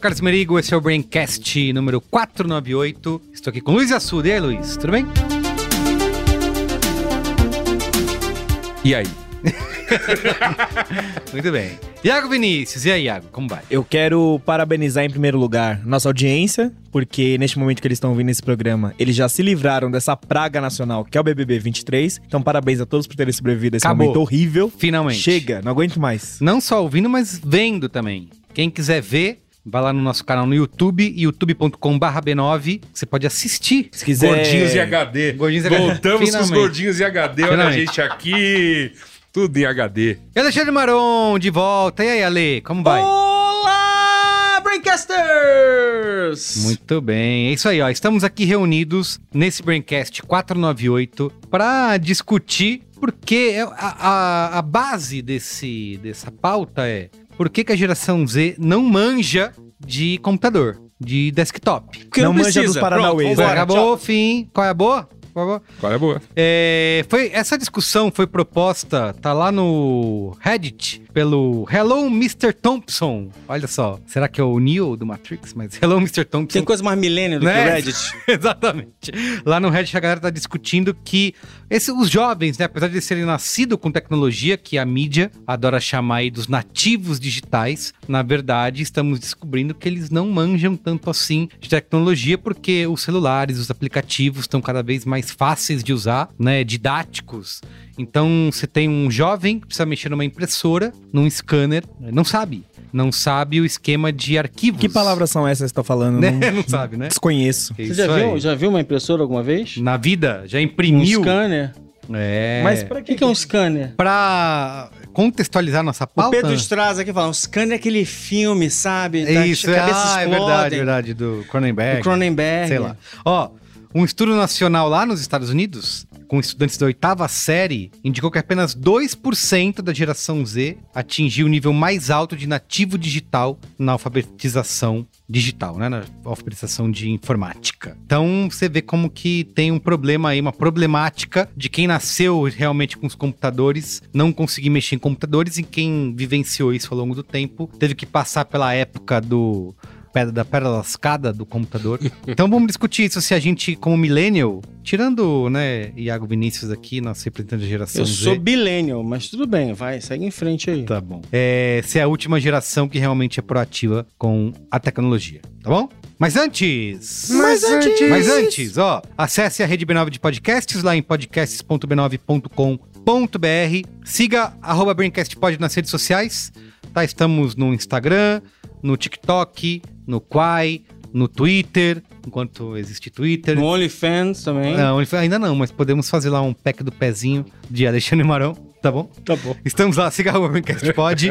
sou Carlos Merigo, esse é o Braincast número 498. Estou aqui com Luiz Assuda. E aí, Luiz, tudo bem? E aí? Muito bem. Iago Vinícius, e aí, Iago, como vai? Eu quero parabenizar em primeiro lugar nossa audiência, porque neste momento que eles estão ouvindo esse programa, eles já se livraram dessa praga nacional que é o BBB 23. Então, parabéns a todos por terem sobrevivido a esse Acabou. momento horrível. Finalmente. Chega, não aguento mais. Não só ouvindo, mas vendo também. Quem quiser ver, vai lá no nosso canal no YouTube, youtube.com.br B9. Você pode assistir. Se quiser. Gordinhos e HD. Gordinhos e HD. Voltamos com os gordinhos e HD. Olha a gente aqui. Tudo em HD. E Alexandre Maron, de volta. E aí, Ale, como vai? Olá, Braincasters! Muito bem, é isso aí, ó. Estamos aqui reunidos nesse Braincast 498 para discutir porque é- a, a, a base desse, dessa pauta é por que, que a geração Z não manja de computador, de desktop. Porque Não não, manja precisa. dos Paranauês, Pronto, né? vambora, Acabou, tchau. fim. Qual é a boa? Qual é a boa? Qual é a boa? É, foi, essa discussão foi proposta, tá lá no Reddit, pelo Hello Mr. Thompson. Olha só, será que é o Neo do Matrix? Mas Hello Mr. Thompson. Tem coisa mais milênio do Né? que o Reddit. Exatamente. Lá no Reddit a galera tá discutindo que esse- os jovens, né, apesar de serem nascidos com tecnologia, que a mídia adora chamar aí dos nativos digitais, na verdade estamos descobrindo que eles não manjam tanto assim de tecnologia, porque os celulares, os aplicativos estão cada vez mais fáceis de usar, né, didáticos. Então você tem um jovem que precisa mexer numa impressora, num scanner, não sabe. Não sabe o esquema de arquivos. Que palavras são essas que você tá falando? Né? Não, Não sabe, né? Desconheço. É Você já viu, já viu uma impressora alguma vez? Na vida, já Um imprimiu. scanner. É. Mas pra O que, que é um scanner? Pra contextualizar nossa O pauta. Pedro Straz aqui fala, um scanner é aquele filme, sabe? é Da- isso, é, ah, é verdade, verdade, do Cronenberg. Do Cronenberg. Sei lá. Ó, um estudo nacional lá nos Estados Unidos, com estudantes da oitava série, indicou que apenas 2% da geração Z atingiu o nível mais alto de nativo digital na alfabetização digital, né? Na alfabetização de informática. Então, você vê como que tem um problema aí, uma problemática de quem nasceu realmente com os computadores, não conseguir mexer em computadores e quem vivenciou isso ao longo do tempo, teve que passar pela época do pedra da pedra lascada do computador. Então vamos discutir isso se a gente, como millennial, tirando, né, Iago Vinícius aqui, nosso representante da geração Eu Z. sou billennial, mas tudo bem, vai, segue em frente aí. Tá bom. É, se é a última geração que realmente é proativa com a tecnologia, tá bom? Mas antes... Mas antes- Mas antes, ó, acesse a Rede B9 de podcasts lá em podcasts.b9.com.br. Siga arroba BraincastPod nas redes sociais. Tá, estamos no Instagram, no TikTok, no Quai, no Twitter, enquanto existe Twitter. No OnlyFans também. Não, ainda não, mas podemos fazer lá um pack do pezinho de Alexandre Marão, tá bom? Tá bom. Estamos lá, siga o Braincast Pod.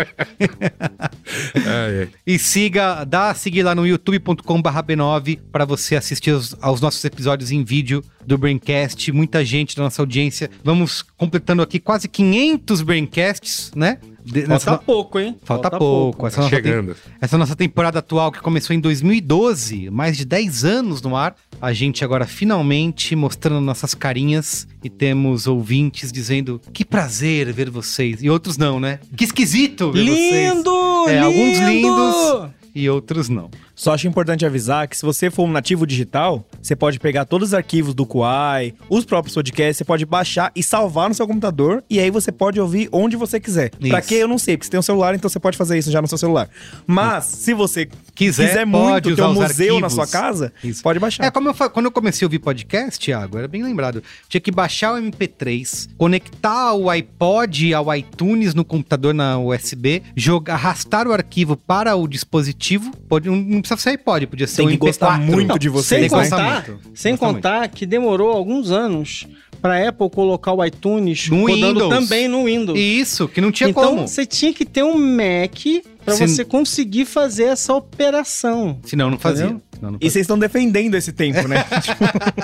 É, é. E siga, dá a seguir lá no youtube.com.br B9 para você assistir aos, aos nossos episódios em vídeo do Braincast. Muita gente da nossa audiência. Vamos completando aqui quase 500 Braincasts, né? De- Falta nessa- pouco, hein? Falta pouco. Essa, nossa tem- Chegando. essa nossa temporada atual que começou em 2012, mais de 10 anos no ar. A gente agora finalmente mostrando nossas carinhas e temos ouvintes dizendo que prazer ver vocês. E outros não, né? Que esquisito ver vocês. Lindo! É, lindo! alguns lindos. E outros não. Só acho importante avisar que se você for um nativo digital, você pode pegar todos os arquivos do Kuai, os próprios podcasts, você pode baixar e salvar no seu computador, e aí você pode ouvir onde você quiser. Pra Isso. quê? Eu não sei, porque você tem um celular, então você pode fazer isso já no seu celular. Mas, se você Quiser, quiser muito ter um museu na sua casa, Isso. pode baixar. É, como eu quando eu comecei a ouvir podcast, Thiago, era bem lembrado. Tinha que baixar o MP3, conectar o iPod ao iTunes no computador na USB, jogar, arrastar o arquivo para o dispositivo. Pode, não- não precisa ser iPod, podia ser Tem um que gostar MP4. muito Não, de você. Sem contar, muito. sem contar que demorou alguns anos pra Apple colocar o iTunes No Windows. também no Windows. Isso, que não tinha então como. você tinha que ter um Mac pra Se- você conseguir fazer essa operação. Senão não fazia. Entendeu? Senão não E vocês estão defendendo esse tempo, né?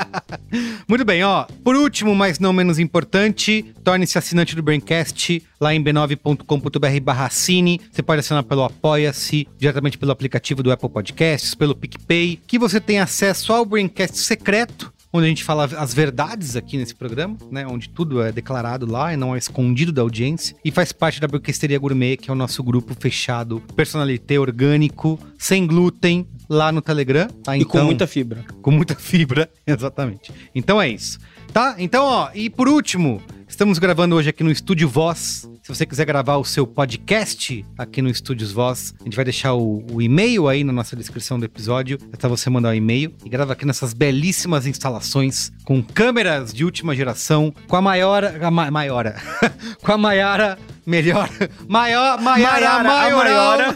Muito bem, ó. Por último, mas não menos importante, torne-se assinante do Braincast lá em b9.com.br barra assine. Você pode assinar pelo Apoia-se, diretamente pelo aplicativo do Apple Podcasts, pelo PicPay, que você tem acesso ao Braincast secreto, onde a gente fala as verdades aqui nesse programa, né? Onde tudo é declarado lá e não é escondido da audiência. E faz parte da Broadcasteria Gourmet, que é o nosso grupo fechado, personalité, orgânico, sem glúten, lá no Telegram. Tá? E com muita fibra. Com muita fibra, exatamente. Então é isso. Tá? Então, ó, e por último, estamos gravando hoje aqui no Estúdio Voz. Se você quiser gravar o seu podcast aqui no Estúdios Voz, a gente vai deixar o, o e-mail aí na nossa descrição do episódio. É só você mandar o e-mail e grava aqui nessas belíssimas instalações com câmeras de última geração, com a maior. A ma, maior. com a Maiara. Melhor. Maior. Maiara. Maiara, a Maioral.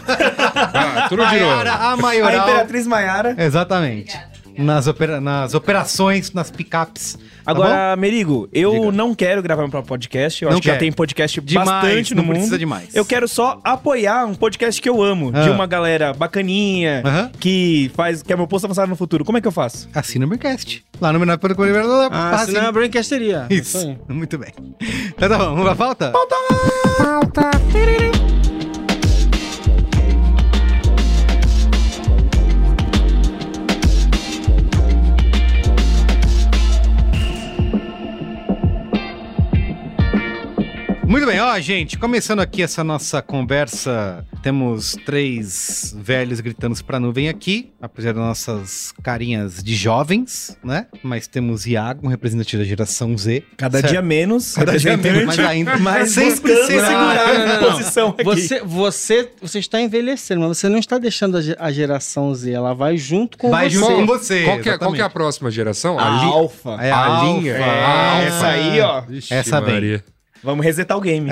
Ah, tudo de Maiara, a A maioral. Imperatriz Maiara. Exatamente. Nas, opera- nas operações, nas picapes. Tá Agora, Merigo, eu Diga. não quero gravar meu próprio podcast. Eu Não acho que já tem podcast Demais, bastante no não mundo. precisa demais. Eu quero só apoiar um podcast que eu amo, Ah. de uma galera bacaninha, que faz que é meu posto avançado no futuro. Como é que eu faço? Assina o Braincast. Lá no menor para Ah, senão é a Braincasteria. Isso. Muito bem. Então tá bom, vamos pra pauta? Muito bem, ó, gente, começando aqui essa nossa conversa, temos três velhos gritando pra nuvem aqui, apesar das nossas carinhas de jovens, né? Mas temos Iago, um representante da geração Z. Cada Certo. dia menos, Cada dia menos, mas ainda- mas sem segurar. Não, não, a não. posição aqui. Você, você, você está envelhecendo, mas você não está deixando a, ge- a geração Z. Ela vai junto com Vai você. junto com você. Qual que, é, qual que é a próxima geração? a li- alfa. É a a linha. alfa. É, essa aí, ó. Vixe, Essa vem. Maria. Vamos resetar o game.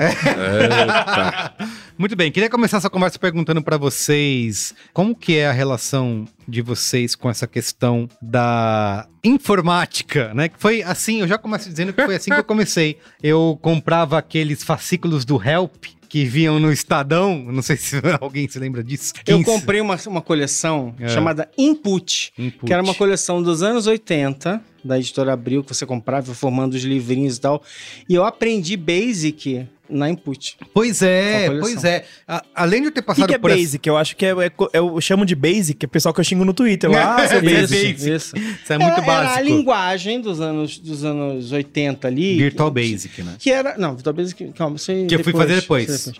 Muito bem, queria começar essa conversa perguntando pra vocês como que é a relação de vocês com essa questão da informática, né? Que foi assim, eu já começo dizendo que foi assim que eu comecei. Eu comprava aqueles fascículos do Help que vinham no Estadão, não sei se alguém se lembra disso. Eu 15 comprei uma, uma coleção É. chamada Input, Input. que era uma coleção dos anos 80, da editora Abril, que você comprava, formando os livrinhos e tal. E eu aprendi Basic na Input. Pois é, pois é. A- além de eu ter O que, passado que é por essa- basic? Eu acho que é, é- eu chamo de basic, é o pessoal que eu xingo no Twitter. Lá, ah, seu Isso, basic. basic. Isso. Isso é muito era, era a básico. linguagem dos anos, dos anos 80 ali. Virtual que- Basic, né? Que era. Não, Virtual Basic, calma, você. Que eu fui fazer depois. você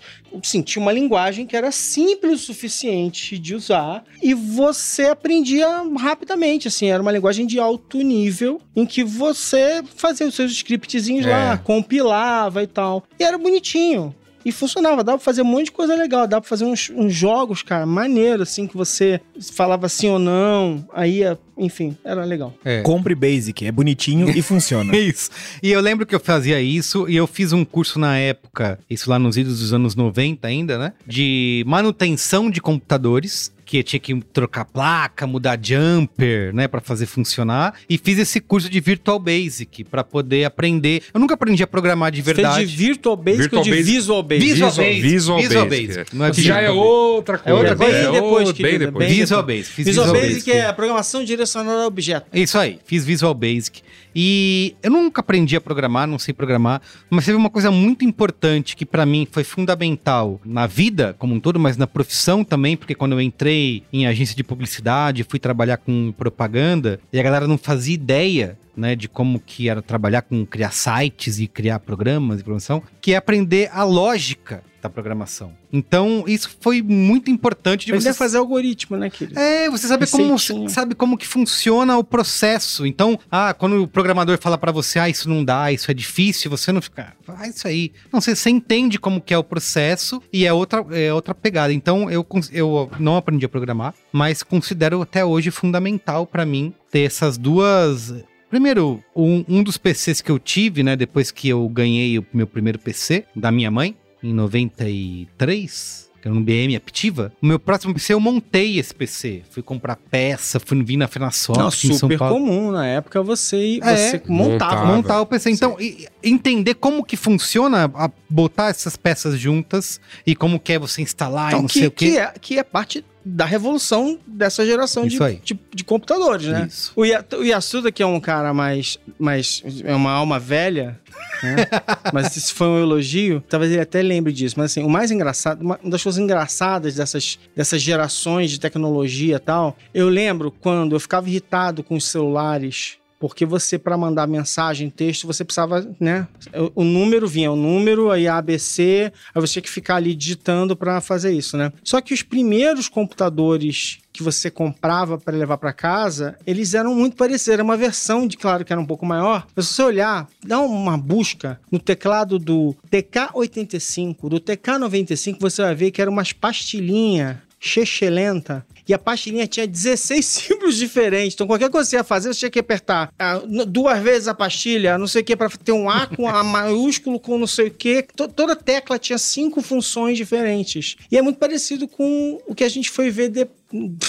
Sim, tinha uma linguagem que era simples o suficiente de usar e você aprendia rapidamente, assim. Era uma linguagem de alto nível em que você fazia os seus scriptzinhos É. lá, compilava e tal. E era bonitinho. E funcionava, dava pra fazer um monte de coisa legal, dava pra fazer uns, uns jogos, cara, maneiro, assim, que você falava sim ou não, aí, ia- enfim, era legal. É. Compre basic, é bonitinho e funciona. Isso. E eu lembro que eu fazia isso e eu fiz um curso na época, isso lá nos idos dos anos 90 ainda, né? De manutenção de computadores. Que tinha que trocar placa, mudar jumper, né, Pra fazer funcionar. E fiz esse curso de Virtual Basic pra poder aprender. Eu nunca aprendi a programar de Você verdade. fez de Virtual Basic Virtual ou de Basic. Visual Basic? Visual Visual, Basic. Visual, Visual Basic. Basic. Não é Que já é Visual outra coisa. outra coisa. É Bem depois, outro- bem depois. bem Visual Basic. Fiz Visual, Visual Basic, Basic. é a programação direcionada a objeto. Isso aí, fiz Visual Basic. E eu nunca aprendi a programar, não sei programar, mas teve uma coisa muito importante que pra mim foi fundamental na vida como um todo, mas na profissão também, porque quando eu entrei em agência de publicidade, fui trabalhar com propaganda, e a galera não fazia ideia né, de como que era trabalhar com criar sites e criar programas de programação, que é aprender a lógica da programação. Então, isso foi muito importante de Ele você deve fazer algoritmo, né, querido? é, você sabe como, sabe como que funciona o processo. Então, ah, quando o programador fala pra você, ah, isso não dá, isso é difícil, você não fica, ah, isso aí. Não, você, você entende como que é o processo e é outra, é outra pegada. Então, eu, eu não aprendi a programar, mas considero até hoje fundamental pra mim ter essas duas... Primeiro, um, um dos PCs que eu tive, né, depois que eu ganhei o meu primeiro PC da minha mãe, em 93, que era um BM Aptiva, o meu próximo PC eu montei esse PC. Fui comprar peça, fui vir na Fenasoft Não, em São super Paulo. comum na época você, É, você montava. montava. montar o PC. Então, e- entender como que funciona a- botar essas peças juntas e como que é você instalar e Então, não que, sei o quê. que, é, que é parte da revolução dessa geração de, de, de computadores, né? Isso. O Yasuda, que é um cara mais, mais. é uma alma velha, né? mas isso foi um elogio, talvez ele até lembre disso. Mas assim, o mais engraçado, uma das coisas engraçadas dessas, dessas gerações de tecnologia e tal, eu lembro quando eu ficava irritado com os celulares. Porque você, para mandar mensagem, texto, você precisava, né? O, número vinha, o número, aí ABC, aí você tinha que ficar ali digitando para fazer isso, né? Só que os primeiros computadores que você comprava para levar para casa, eles eram muito parecidos. Era uma versão de, claro, que era um pouco maior. Mas se você olhar, dá uma busca no teclado do TK85, do TK95, você vai ver que era umas pastilhinhas chechelenta. E a pastilhinha tinha 16 símbolos diferentes. Então, qualquer coisa que você ia fazer, você tinha que apertar ah, duas vezes a pastilha, não sei o que, para ter um A com A maiúsculo, com não sei o que. toda tecla tinha cinco funções diferentes. E é muito parecido com o que a gente foi ver de-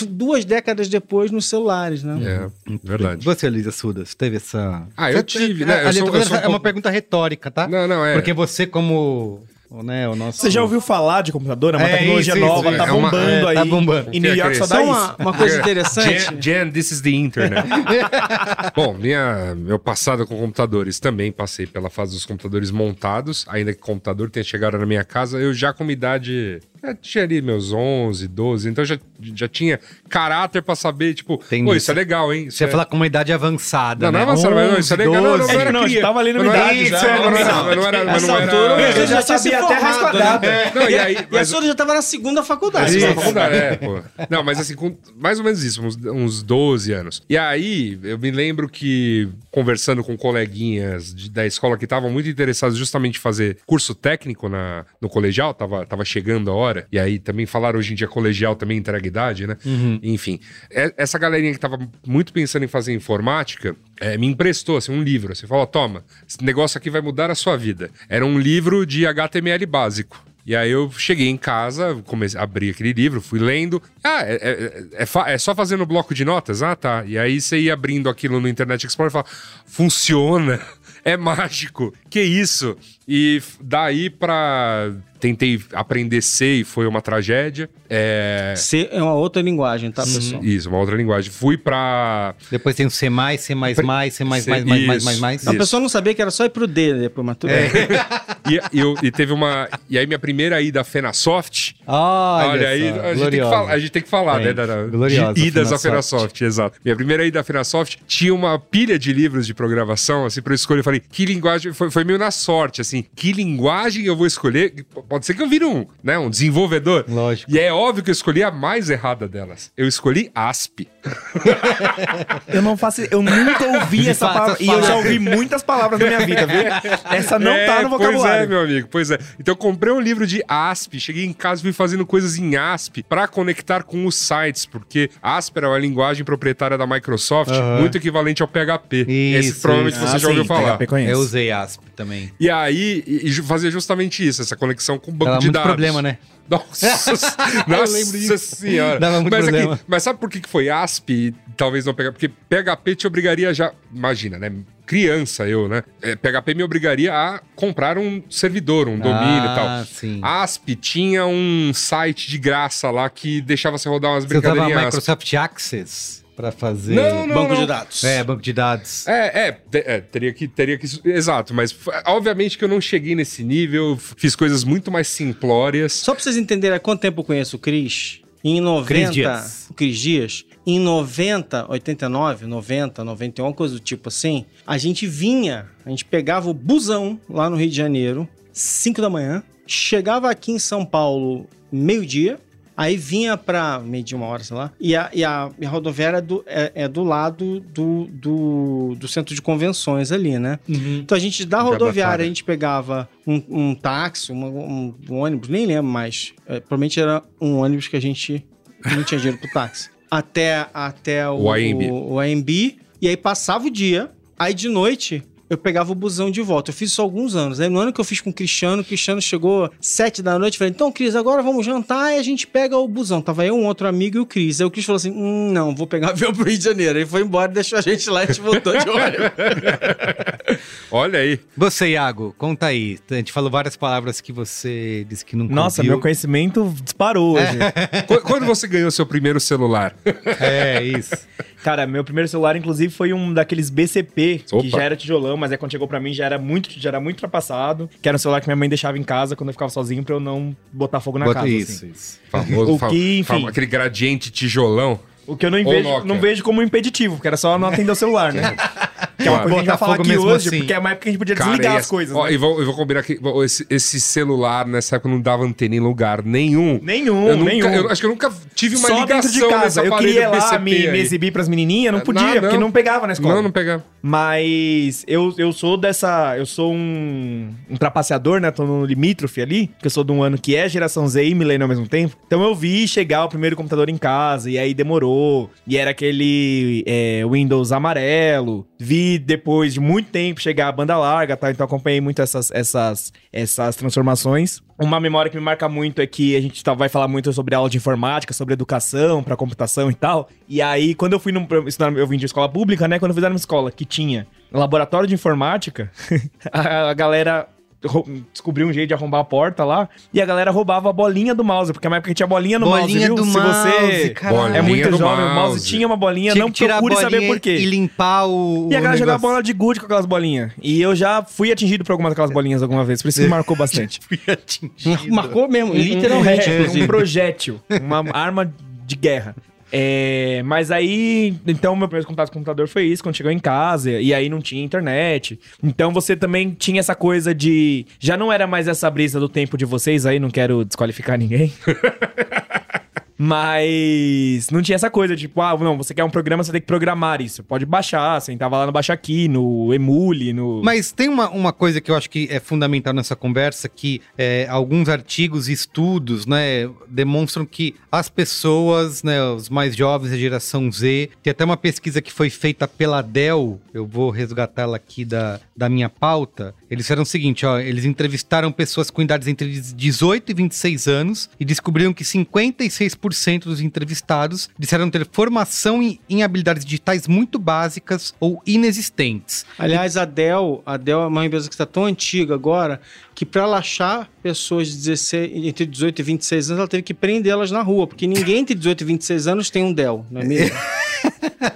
duas décadas depois nos celulares, né? É, verdade. Você, Luísa Sudas, teve essa. Ah, eu Você- tive, né? Eu Ali, sou- tô eu vendo, sou um é uma pergunta retórica, tá? Não, não, é. Porque você, como. Né, o nosso. Você já ouviu falar de computador? É uma É, tecnologia isso, nova, isso, tá é uma- bombando é, aí. tá bombando. Em New York só dá uma, uma coisa interessante. Jen, Jen, this is the internet. Bom, minha, meu passado com computadores também passei pela fase dos computadores montados. Ainda que o computador tenha chegado na minha casa, eu já com uma idade. Já tinha ali meus 11, 12, então já, já tinha caráter pra saber, tipo, Entendi. pô, isso é legal, hein? Isso Você ia é... falar com uma idade avançada. Não, não é né? avançado, mas não, isso é 11, legal. Não, não, 12. não era Não, criança. tava ali na não idade Isso, já. é, não, não, não, não era. Mas não era... altura, Eu já tinha sabia até raiz formado, quadrada. né? Não, e aí- E a Sora já tava na segunda faculdade. Isso, né? na faculdade, é, pô. Não, mas assim, com mais ou menos isso, uns, uns 12 anos. E aí, eu me lembro que, conversando com coleguinhas de- da escola que estavam muito interessados justamente em fazer curso técnico na, no colegial, tava, tava chegando a hora. E aí também falaram hoje em dia colegial também entrega idade, né? Enfim, é- essa galerinha que tava muito pensando em fazer informática, é, me emprestou assim, um livro. Você falou, toma, esse negócio aqui vai mudar a sua vida. Era um livro de HTML básico. E aí eu cheguei em casa, comecei, abri aquele livro, fui lendo. Ah, é, é- é é só fazer no bloco de notas? Ah, tá. E aí você ia abrindo aquilo no Internet Explorer e fala, funciona, é mágico, que isso? E daí pra tentei aprender C e foi uma tragédia. É... C é uma outra linguagem, tá, pessoal? Isso, uma outra linguagem. Fui pra. Depois tem o C, mais, C, mais, mais, C, mais, mais, mais, mais, mais. A pessoa não sabia que era só ir pro D depois, mas tudo é. bem. e eu- e teve uma... E aí minha primeira ida à Fenasoft... Olha, Olha, aí a gente, tem que gloriosa. falar, a gente tem que falar, né? Da, da- Gloriosa, de idas à Fenasoft. Fenasoft, exato. Minha primeira ida à Fenasoft tinha uma pilha de livros de programação, assim, pra eu escolher. Eu falei, que linguagem. Foi, foi meio na sorte, assim, que linguagem eu vou escolher? Pode ser que eu vire um, né? Um desenvolvedor. Lógico. E é óbvio que eu escolhi a mais errada delas. Eu escolhi ASP. Eu não faço. Eu nunca ouvi essa palavra. E eu já ouvi muitas palavras na minha vida, viu? Essa não É, tá no Pois é, vocabulário. meu amigo, pois é. Então eu comprei um livro de ASP, cheguei em casa e fui fazendo coisas em ASP pra conectar com os sites, porque ASP era uma linguagem proprietária da Microsoft, muito equivalente ao PHP. Esse Isso, provavelmente isso. você Ah, já ouviu sim, falar. Eu usei ASP também. E aí, e, e fazia justamente isso, essa conexão com o banco Dava de muito dados. problema, né? Nossa, nossa senhora. Dava muito mas, aqui- problema. mas sabe por que foi ASP e talvez não PHP? Porque PHP te obrigaria já... Imagina, né? Criança eu, né? É, PHP me obrigaria a comprar um servidor, um domínio e tal. Ah, sim. ASP tinha um site de graça lá que deixava você rodar umas Você brincadeirinhas ASP. Microsoft Access pra fazer... Não, não, Banco não. de dados. É, banco de dados. É, é, é, teria que, teria que, exato, mas obviamente que eu não cheguei nesse nível, fiz coisas muito mais simplórias. Só pra vocês entenderem há quanto tempo eu conheço o Cris, em 90. Cris Dias. O Cris Dias. Em 90, 89, 90, 91, coisa do tipo assim, a gente vinha, a gente pegava o busão lá no Rio de Janeiro, 5 da manhã, chegava aqui em São Paulo meio-dia, aí vinha pra meio dia, uma hora, sei lá, e a, e a, a rodoviária é do, é, é do lado do, do, do centro de convenções ali, né? Então a gente, da rodoviária, a gente pegava um, um táxi, uma- um, um ônibus, nem lembro mais. É, provavelmente era um ônibus que a gente não tinha dinheiro pro táxi. Até, até o, O AMB. o, o AMB, e aí passava o dia, aí de noite eu pegava o busão de volta. Eu fiz isso há alguns anos. Aí no ano que eu fiz com o Cristiano, o Cristiano chegou sete da noite, falei, então, Cris, agora vamos jantar e a gente pega o busão. Tava eu, um outro amigo e o Cris. Aí o Cris falou assim, hum, não, vou pegar avião pro Rio de Janeiro. Ele foi embora, deixou a gente lá e a gente voltou de ônibus. Olha aí. Você, Iago, conta aí. A gente falou várias palavras que você disse que não Nossa, ouviu. meu conhecimento disparou hoje. Qu- Quando você ganhou seu primeiro celular? É, isso. Cara, meu primeiro celular, inclusive, foi um daqueles BCP, Opa. que já era tijolão, mas aí quando chegou pra mim já era muito, já era muito ultrapassado. Que era um celular que minha mãe deixava em casa quando eu ficava sozinho pra eu não botar fogo na Bota casa. isso, assim. isso. Famoso, O que, enfim. fam- aquele gradiente tijolão. O que eu não vejo, não vejo como impeditivo, porque era só não atender o celular, né? que é uma coisa que a gente vai Botar falar aqui hoje, assim. porque é uma época que a gente podia Cara, desligar e as essa- coisas. ó, né? e vou, eu vou combinar aqui. Esse, esse celular, nessa época, não dava antena em lugar nenhum. Nenhum, eu nunca, nenhum. eu acho que eu nunca tive uma Só ligação dentro de casa. Eu queria lá me, me exibir pras menininhas, não podia, Não, porque não. não pegava na escola. Não, não pegava. Mas eu, eu sou dessa. Eu sou um, um trapaceador, né? Tô no limítrofe ali, porque eu sou de um ano que é geração Z e milênio ao mesmo tempo. Então eu vi chegar o primeiro computador em casa, e aí demorou. E era aquele é, Windows amarelo. Vi depois de muito tempo chegar a banda larga, tá? Então acompanhei muito essas, essas, essas transformações. Uma memória que me marca muito é que a gente tá- vai falar muito sobre aula de informática, sobre educação pra computação e tal. E aí, quando eu fui num, eu vim de escola pública, né? Quando eu fui numa escola que tinha laboratório de informática, a, a galera descobriu um jeito de arrombar a porta lá e a galera roubava a bolinha do mouse, porque na época tinha bolinha no Bolinha mouse, viu? do Se mouse, você caralho. é muito jovem, o mouse mouse. tinha uma bolinha, Tinha não que tirar a procure saber por quê. E limpar o. E a galera jogava bola de gude com aquelas bolinhas. E eu já fui atingido por algumas daquelas bolinhas alguma vez, por isso que marcou bastante. Fui atingido. Marcou mesmo, literalmente, É, inclusive. um projétil, uma arma de guerra. É, mas aí, então, meu primeiro contato com o computador foi isso, quando chegou em casa, e aí não tinha internet. Então você também tinha essa coisa de. Já não era mais essa brisa do tempo de vocês aí, não quero desqualificar ninguém. Mas não tinha essa coisa, tipo, ah, não, você quer um programa, você tem que programar isso. Pode baixar, você entrava lá no Baixa Aqui, no Emule, no. Mas tem uma, uma coisa que eu acho que é fundamental nessa conversa, que é, alguns artigos e estudos, né, demonstram que as pessoas, né, os mais jovens, a geração Z, tem até uma pesquisa que foi feita pela Dell, eu vou resgatá-la aqui da, da minha pauta, eles fizeram o seguinte, ó, eles entrevistaram pessoas com idades entre 18 e 26 anos e descobriram que 56% dos entrevistados disseram ter formação em, em habilidades digitais muito básicas ou inexistentes. Aliás, a Dell, a Dell é uma empresa que está tão antiga agora que para ela achar pessoas de 16, entre 18 e 26 anos, ela teve que prendê-las na rua, porque ninguém entre 18 e 26 anos tem um Dell, não é mesmo?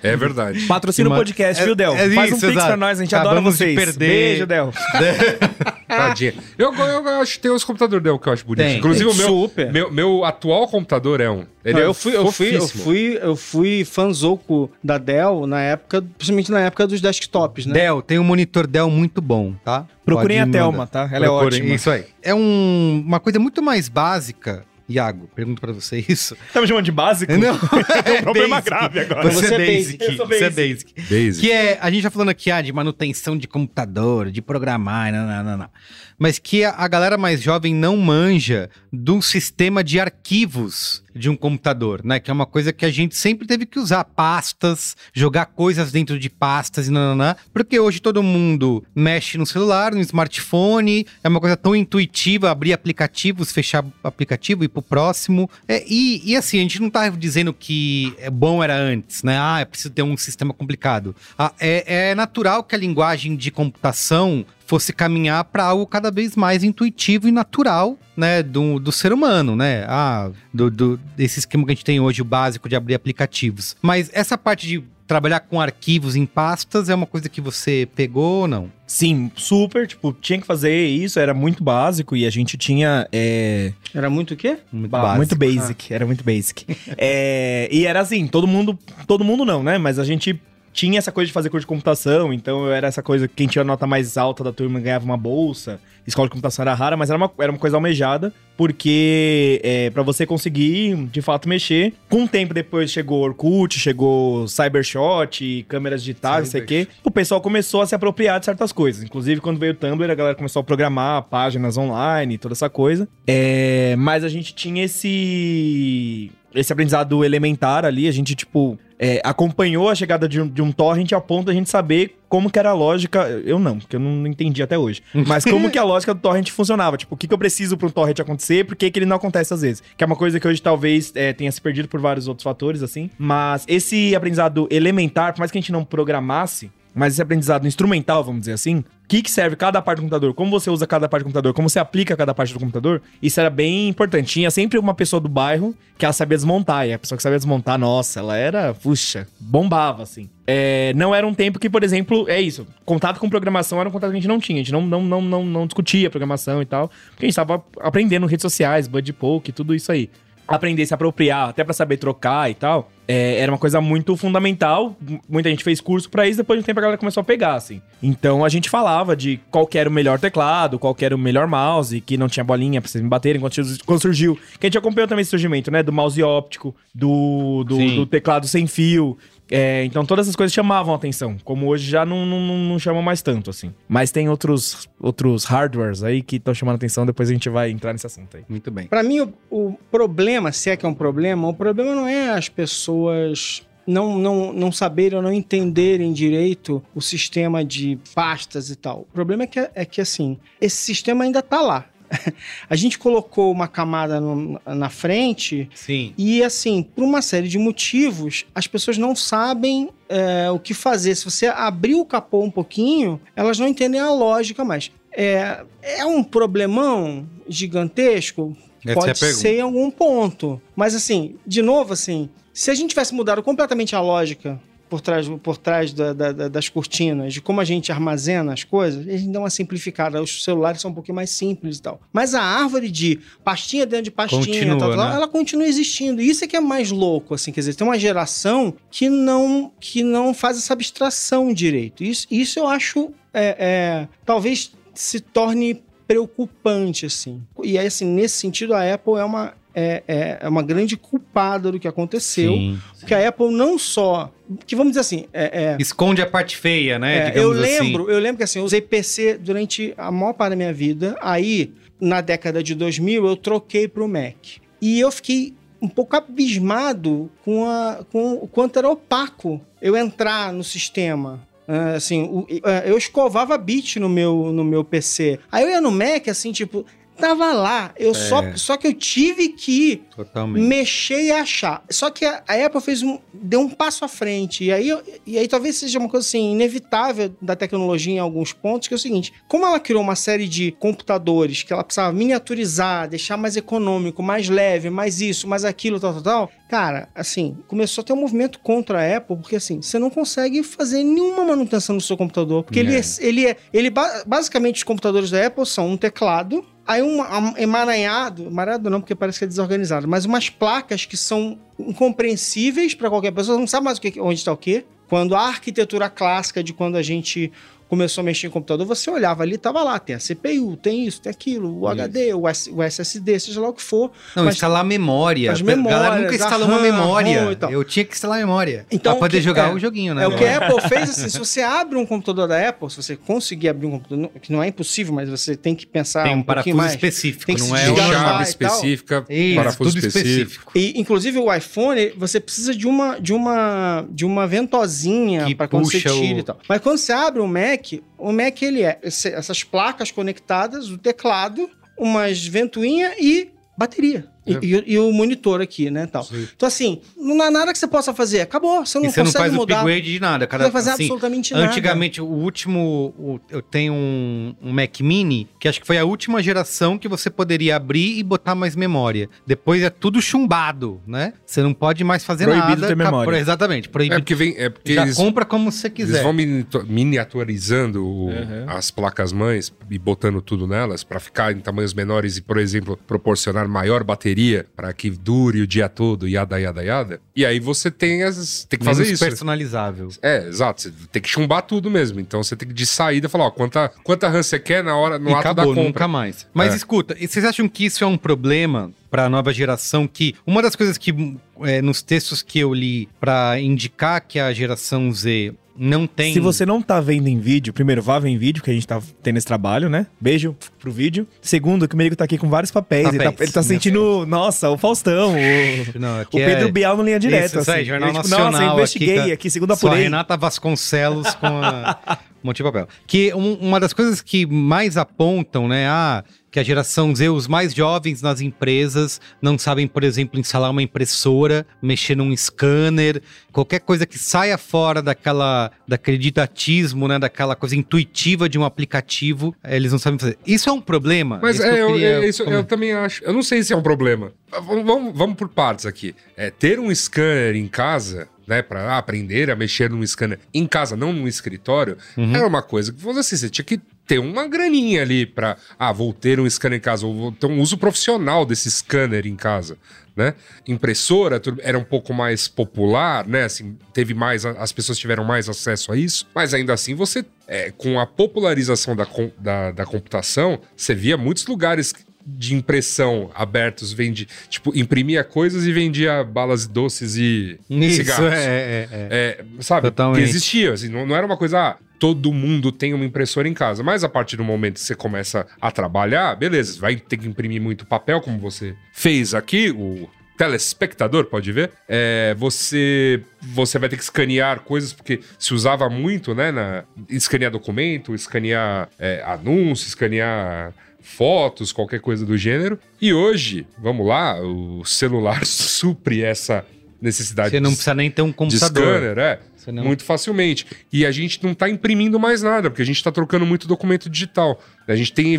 É verdade. Patrocina o Uma- podcast, é- viu, Del? é Faz um pix exato. pra nós, a gente adora Acabamos de vocês. perder- Beijo, Del. Tadinha. Eu, eu, eu acho que tem os computadores dela que eu acho bonito. Tem. Inclusive, o meu, Super. meu, meu atual computador é um. Ele Não, é eu fui, eu fui, eu fui, eu fui fanzoco da Dell na época, principalmente na época dos desktops, né? Dell, tem um monitor Dell muito bom, tá? Procurem Pode a Thelma, tá? Ela é Procurem, ótima. Isso aí. É um- uma coisa muito mais básica. Iago, pergunto pra você isso. Tá me chamando de básico? Não, Tem um problema basic. grave agora. Você, Você é é basic. basic. Você é basic. basic. Basic. Que é, a gente tá falando aqui ah, de manutenção de computador, de programar, não, não, não, não. Mas que a, galera mais jovem não manja do sistema de arquivos de um computador, né? Que é uma coisa que a gente sempre teve que usar pastas, jogar coisas dentro de pastas e nananã, porque hoje todo mundo mexe no celular, no smartphone, é uma coisa tão intuitiva, abrir aplicativos, fechar aplicativo e ir pro próximo. É, e, e assim, a gente não tá dizendo que é bom era antes, né? Ah, é preciso ter um sistema complicado. Ah, é, é natural que a linguagem de computação fosse caminhar para algo cada vez mais intuitivo e natural, né, do, do ser humano, né? Ah, do, do, desse esquema que a gente tem hoje, o básico de abrir aplicativos. Mas essa parte de trabalhar com arquivos em pastas é uma coisa que você pegou ou não? Sim, super. Tipo, tinha que fazer isso, era muito básico e a gente tinha. é, Era muito o quê? Muito Ba- básico. Muito basic, era muito basic. É, e era assim, todo mundo, todo mundo não, né? Mas a gente tinha essa coisa de fazer curso de computação, então eu era essa coisa, quem tinha a nota mais alta da turma ganhava uma bolsa. Escola de computação era rara, mas era uma, era uma coisa almejada, porque é, para você conseguir, de fato, mexer. Com um tempo depois chegou Orkut, chegou Cybershot, câmeras digitais, não sei o quê. O pessoal começou a se apropriar de certas coisas. Inclusive, quando veio o Tumblr, a galera começou a programar páginas online, toda essa coisa. É, mas a gente tinha esse esse aprendizado elementar ali, a gente, tipo, é, acompanhou a chegada de um, de um torrent ao ponto da gente saber como que era a lógica. Eu não, porque eu não entendi até hoje. Mas como que a lógica do torrent funcionava. Tipo, o que, que eu preciso para um torrent acontecer, por que que ele não acontece às vezes. Que é uma coisa que hoje talvez é, tenha se perdido por vários outros fatores, assim. Mas esse aprendizado elementar, por mais que a gente não programasse, mas esse aprendizado instrumental, vamos dizer assim, o que, que serve cada parte do computador, como você usa cada parte do computador, como você aplica cada parte do computador, isso era bem importante. Tinha sempre uma pessoa do bairro que ela sabia desmontar, e a pessoa que sabia desmontar, nossa, ela era, puxa, bombava, assim. É, não era um tempo que, por exemplo, é isso, contato com programação era um contato que a gente não tinha, a gente não, não, não, não, não discutia programação e tal, porque a gente tava aprendendo redes sociais, Bud Poke, tudo isso aí. Aprender a se apropriar, até pra saber trocar e tal é, era uma coisa muito fundamental. Muita gente fez curso para isso, depois de um tempo a galera começou a pegar, assim. Então a gente falava de qual era o melhor teclado, qual era o melhor mouse, que não tinha bolinha pra vocês me baterem quando, quando surgiu. Que a gente acompanhou também esse surgimento, né? Do mouse óptico, do, do, do teclado sem fio. É, então todas essas coisas chamavam atenção, como hoje já não, não, não chamam mais tanto, assim. Mas tem outros, outros hardwares aí que estão chamando atenção, depois a gente vai entrar nesse assunto aí. Muito bem. Para mim, o, o problema, se é que é um problema, o problema não é as pessoas não, não, não saberem ou não entenderem direito o sistema de pastas e tal. O problema é que, é que assim, esse sistema ainda tá lá. a gente colocou uma camada no, na frente Sim. e, assim, por uma série de motivos, as pessoas não sabem é, o que fazer. Se você abrir o capô um pouquinho, elas não entendem a lógica mais. É, é um problemão gigantesco? Essa Pode é a pergunta. ser em algum ponto. Mas, assim, de novo, assim, se a gente tivesse mudado completamente a lógica por trás, por trás da- da- da- das cortinas, de como a gente armazena as coisas, a gente dá uma simplificada. Os celulares são um pouquinho mais simples e tal. Mas a árvore de pastinha dentro de pastinha, Continua, tal, tal, né? ela continua existindo. E isso é que é mais louco, assim, quer dizer, tem uma geração que não, que não faz essa abstração direito. Isso, isso eu acho, é, é, talvez se torne preocupante, assim. E aí, assim, nesse sentido, a Apple é uma, é, é, é uma grande culpada do que aconteceu. Sim. Porque a Apple não só. Que vamos dizer assim, é, é, Esconde a parte feia, né? é, eu assim. lembro, eu lembro que assim, eu usei PC durante a maior parte da minha vida. Aí, na década de 2000, eu troquei para o Mac. E eu fiquei um pouco abismado com, a, com o quanto era opaco eu entrar no sistema. Ah, assim, ah, eu escovava bit no meu, no meu PC. Aí eu ia no Mac, assim, tipo, tava lá. Eu só, só que eu tive que Totalmente. mexer e achar. Só que a, a Apple fez um, deu um passo à frente. E aí, e aí talvez seja uma coisa assim, inevitável da tecnologia em alguns pontos, que é o seguinte: como ela criou uma série de computadores que ela precisava miniaturizar, deixar mais econômico, mais leve, mais isso, mais aquilo, tal, tal, tal. Cara, assim, começou a ter um movimento contra a Apple, porque assim, você não consegue fazer nenhuma manutenção no seu computador. Porque ele é, ele é. Ele ba- basicamente, os computadores da Apple são um teclado, Aí um am- emaranhado, emaranhado não, porque parece que é desorganizado, mas umas placas que são incompreensíveis para qualquer pessoa, não sabe mais o que, onde está o quê. Quando a arquitetura clássica de quando a gente começou a mexer em computador, você olhava ali, tava lá, tem a CPU, tem isso, tem aquilo, o HD, o, S- o SSD, seja lá o que for. Não, mas- instalar memória. as A galera memórias, nunca instalou uma memória. E tal. Eu tinha que instalar memória. Então, pra poder jogar é, o joguinho, né? É o que a Apple fez, assim, se você abre um computador da Apple, se você conseguir abrir um computador, que não é impossível, mas você tem que pensar Tem um um parafuso mais. específico, Tem que não é já chave específica, Isso, parafuso tudo específico. específico. E, inclusive, o iPhone, você precisa de uma, de uma, de uma ventosinha para quando você tira o- e tal. Mas quando você abre o Mac, o Mac, ele é essas placas conectadas, o teclado, umas ventoinhas e bateria. E, É. e- e o monitor aqui, né, tal. Sim. Então, assim, não há nada que você possa fazer. Acabou, você não E você não consegue faz o mudar. upgrade de nada. Não Cada, vai fazer assim, absolutamente nada. Antigamente, o último. o- eu tenho um, um Mac Mini, que acho que foi a última geração que você poderia abrir e botar mais memória. Depois é tudo chumbado, né? Você não pode mais fazer Proibido nada. ter Tá- memória. exatamente, É proibido. porque vem. É porque Já eles, compra como você eles quiser. vão miniatu- miniaturizando o- Uhum. as placas mães e botando tudo nelas pra ficar em tamanhos menores e, por exemplo, proporcionar maior bateria para que dure o dia todo, yada, yada, yada. E aí você tem as. Tem que fazer Menos isso. personalizável. É, exato. Você tem que chumbar tudo mesmo. Então você tem que de saída falar, ó, quanta, quanta RAM você quer na hora, no e ato acabou, da compra. nunca mais. Mas É. escuta, e vocês acham que isso é um problema para a nova geração? Que uma das coisas que é, nos textos que eu li para indicar que a geração Z Não tem. Se você não tá vendo em vídeo, primeiro, vá ver em vídeo, que a gente tá tendo esse trabalho, né? Beijo pro vídeo. Segundo, que o Merigo tá aqui com vários papéis. Ele, Papéis, tá, ele tá sentindo, nossa, o Faustão, o, Não, o aqui Pedro é- Bial no linha direta. Isso, isso aí, assim. Jornal Ele, tipo, Nacional. Nossa, eu investiguei aqui, aqui, segundo a Só a apurei. Renata Vasconcelos com a Monte de Papel. Que um- uma das coisas que mais apontam, né? Ah, que a geração Z, os mais jovens nas empresas, não sabem, por exemplo, instalar uma impressora, mexer num scanner, qualquer coisa que saia fora daquela, daquele didatismo, né? Daquela coisa intuitiva de um aplicativo, eles não sabem fazer. Isso é um problema? Mas Isso é, eu, queria é, isso, eu também acho. Eu não sei se é um problema. Vamos, vamos, vamos por partes aqui. É, ter um scanner em casa, né, pra aprender a mexer num scanner em casa, não num escritório, Uhum. era uma coisa que, assim, você tinha que ter uma graninha ali pra, ah, vou ter um scanner em casa, ou vou ter um uso profissional desse scanner em casa. Né? Impressora era um pouco mais popular, né? Assim, teve mais, as pessoas tiveram mais acesso a isso, mas ainda assim você, é, com a popularização da, da, da computação, você via muitos lugares de impressão abertos, vende, tipo, imprimia coisas e vendia balas doces e Isso, cigarros. é, é, é. É, sabe? Totalmente. Que existia, assim, não, não era uma coisa, ah, todo mundo tem uma impressora em casa. Mas a partir do momento que você começa a trabalhar, beleza, vai ter que imprimir muito papel, como você fez aqui, o telespectador pode ver. É, você, você vai ter que escanear coisas, porque se usava muito, né? Na, escanear documento, escanear é, anúncio, escanear fotos, qualquer coisa do gênero. E hoje, vamos lá, o celular supre essa necessidade Você não de- precisa nem ter um de computador. scanner, é. Não- Muito facilmente. E a gente não tá imprimindo mais nada, porque a gente tá trocando muito documento digital. A gente tem,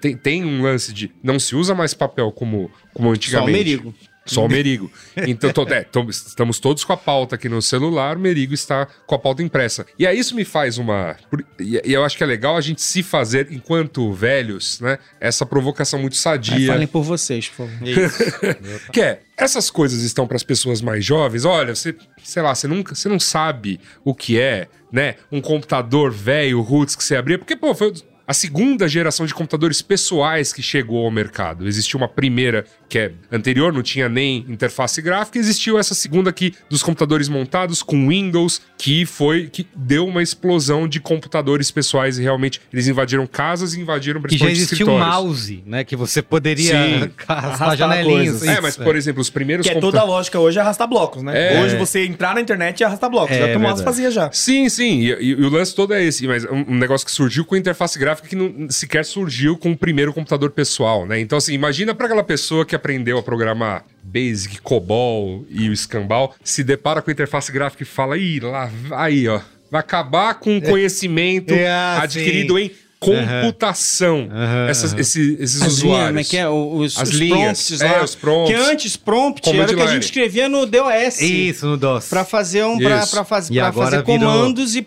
tem, tem um lance de não se usa mais papel como, como Só o antigamente. Merigo. Só o Merigo. Então, to- é, to- estamos todos com a pauta aqui no celular, o Merigo está com a pauta impressa. E aí isso me faz uma. E e eu acho que é legal a gente se fazer, enquanto velhos, né? Essa provocação muito sadia. falem por vocês, por favor. Que é, essas coisas estão para as pessoas mais jovens. Olha, você, sei lá, você nunca, você não sabe o que é, né? Um computador velho, roots que você abria, porque pô, foi a segunda geração de computadores pessoais que chegou ao mercado. Existiu uma primeira que é anterior, não tinha nem interface gráfica, existiu essa segunda aqui dos computadores montados com Windows, que foi que deu uma explosão de computadores pessoais e realmente eles invadiram casas e invadiram Que já principalmente existia um escritórios. mouse, né? Que você poderia Sim. arrastar janelinhas. coisas. É, mas por exemplo, os primeiros Que é toda a lógica hoje é arrastar blocos, né? É. Hoje você entrar na internet e arrastar blocos. É já que o mouse fazia já. Sim, sim. E, e- e o lance todo é esse. Mas um, um negócio que surgiu com interface gráfica que não sequer surgiu com o primeiro computador pessoal, né? Então, assim, imagina pra aquela pessoa que aprendeu a programar Basic, COBOL e o Scambal, se depara com a interface gráfica e fala, ih, lá, aí, ó. Vai acabar com o conhecimento É, ah, adquirido em computação. Essas- esses esses As linhas, como é usuários. que é? Os, As os linhas, prompts é, lá. os prompts. Que antes prompt Command era o que a gente escrevia no DOS. Isso, no DOS. Pra fazer um. Pra, pra, faz, pra fazer virou- comandos e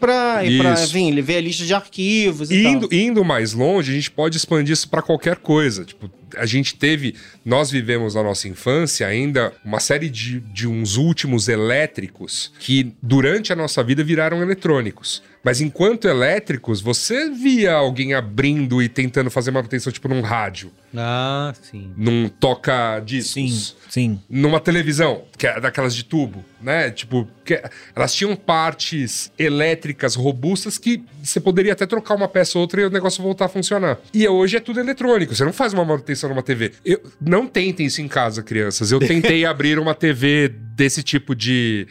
Isso. enfim, ver a lista de arquivos e E indo, tal. indo mais longe, a gente pode expandir isso para qualquer coisa. Tipo, a gente teve, nós vivemos na nossa infância ainda uma série de, de uns últimos elétricos que durante a nossa vida viraram eletrônicos. Mas enquanto elétricos, você via alguém abrindo e tentando fazer manutenção, tipo num rádio, Ah, sim. num toca-discos. sim. Numa televisão, que é daquelas de tubo, né? Tipo, elas tinham partes elétricas robustas que você poderia até trocar uma peça ou outra e o negócio voltar a funcionar. E hoje é tudo eletrônico, você não faz uma manutenção numa TV. Eu, não tentem isso em casa, crianças. Eu tentei abrir uma TV desse tipo de.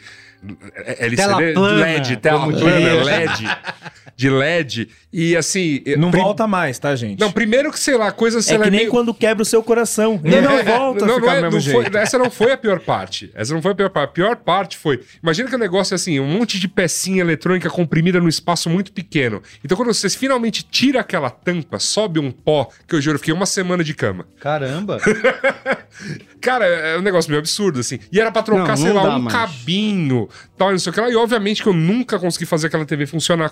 LCD, Tela plana, LED, tela plana. LED, de LED. E assim. Não prim- volta mais, tá, gente? Não, primeiro que, sei lá, coisa sei é lá, que nem meio- quando quebra o seu coração. Ele não é, volta não, a não ficar é- do mesmo não jeito. foi- essa não foi a pior parte. Essa não foi a pior parte. A pior parte foi. Imagina que o negócio é assim: um monte de pecinha eletrônica comprimida num espaço muito pequeno. Então, quando você finalmente tira aquela tampa, sobe um pó, que eu juro, eu fiquei uma semana de cama. Caramba. Cara, é um negócio meio absurdo, assim. E era pra trocar, Não, sei não lá, um mais. cabinho, tal, não sei o que lá. E obviamente que eu nunca consegui fazer aquela TV funcionar a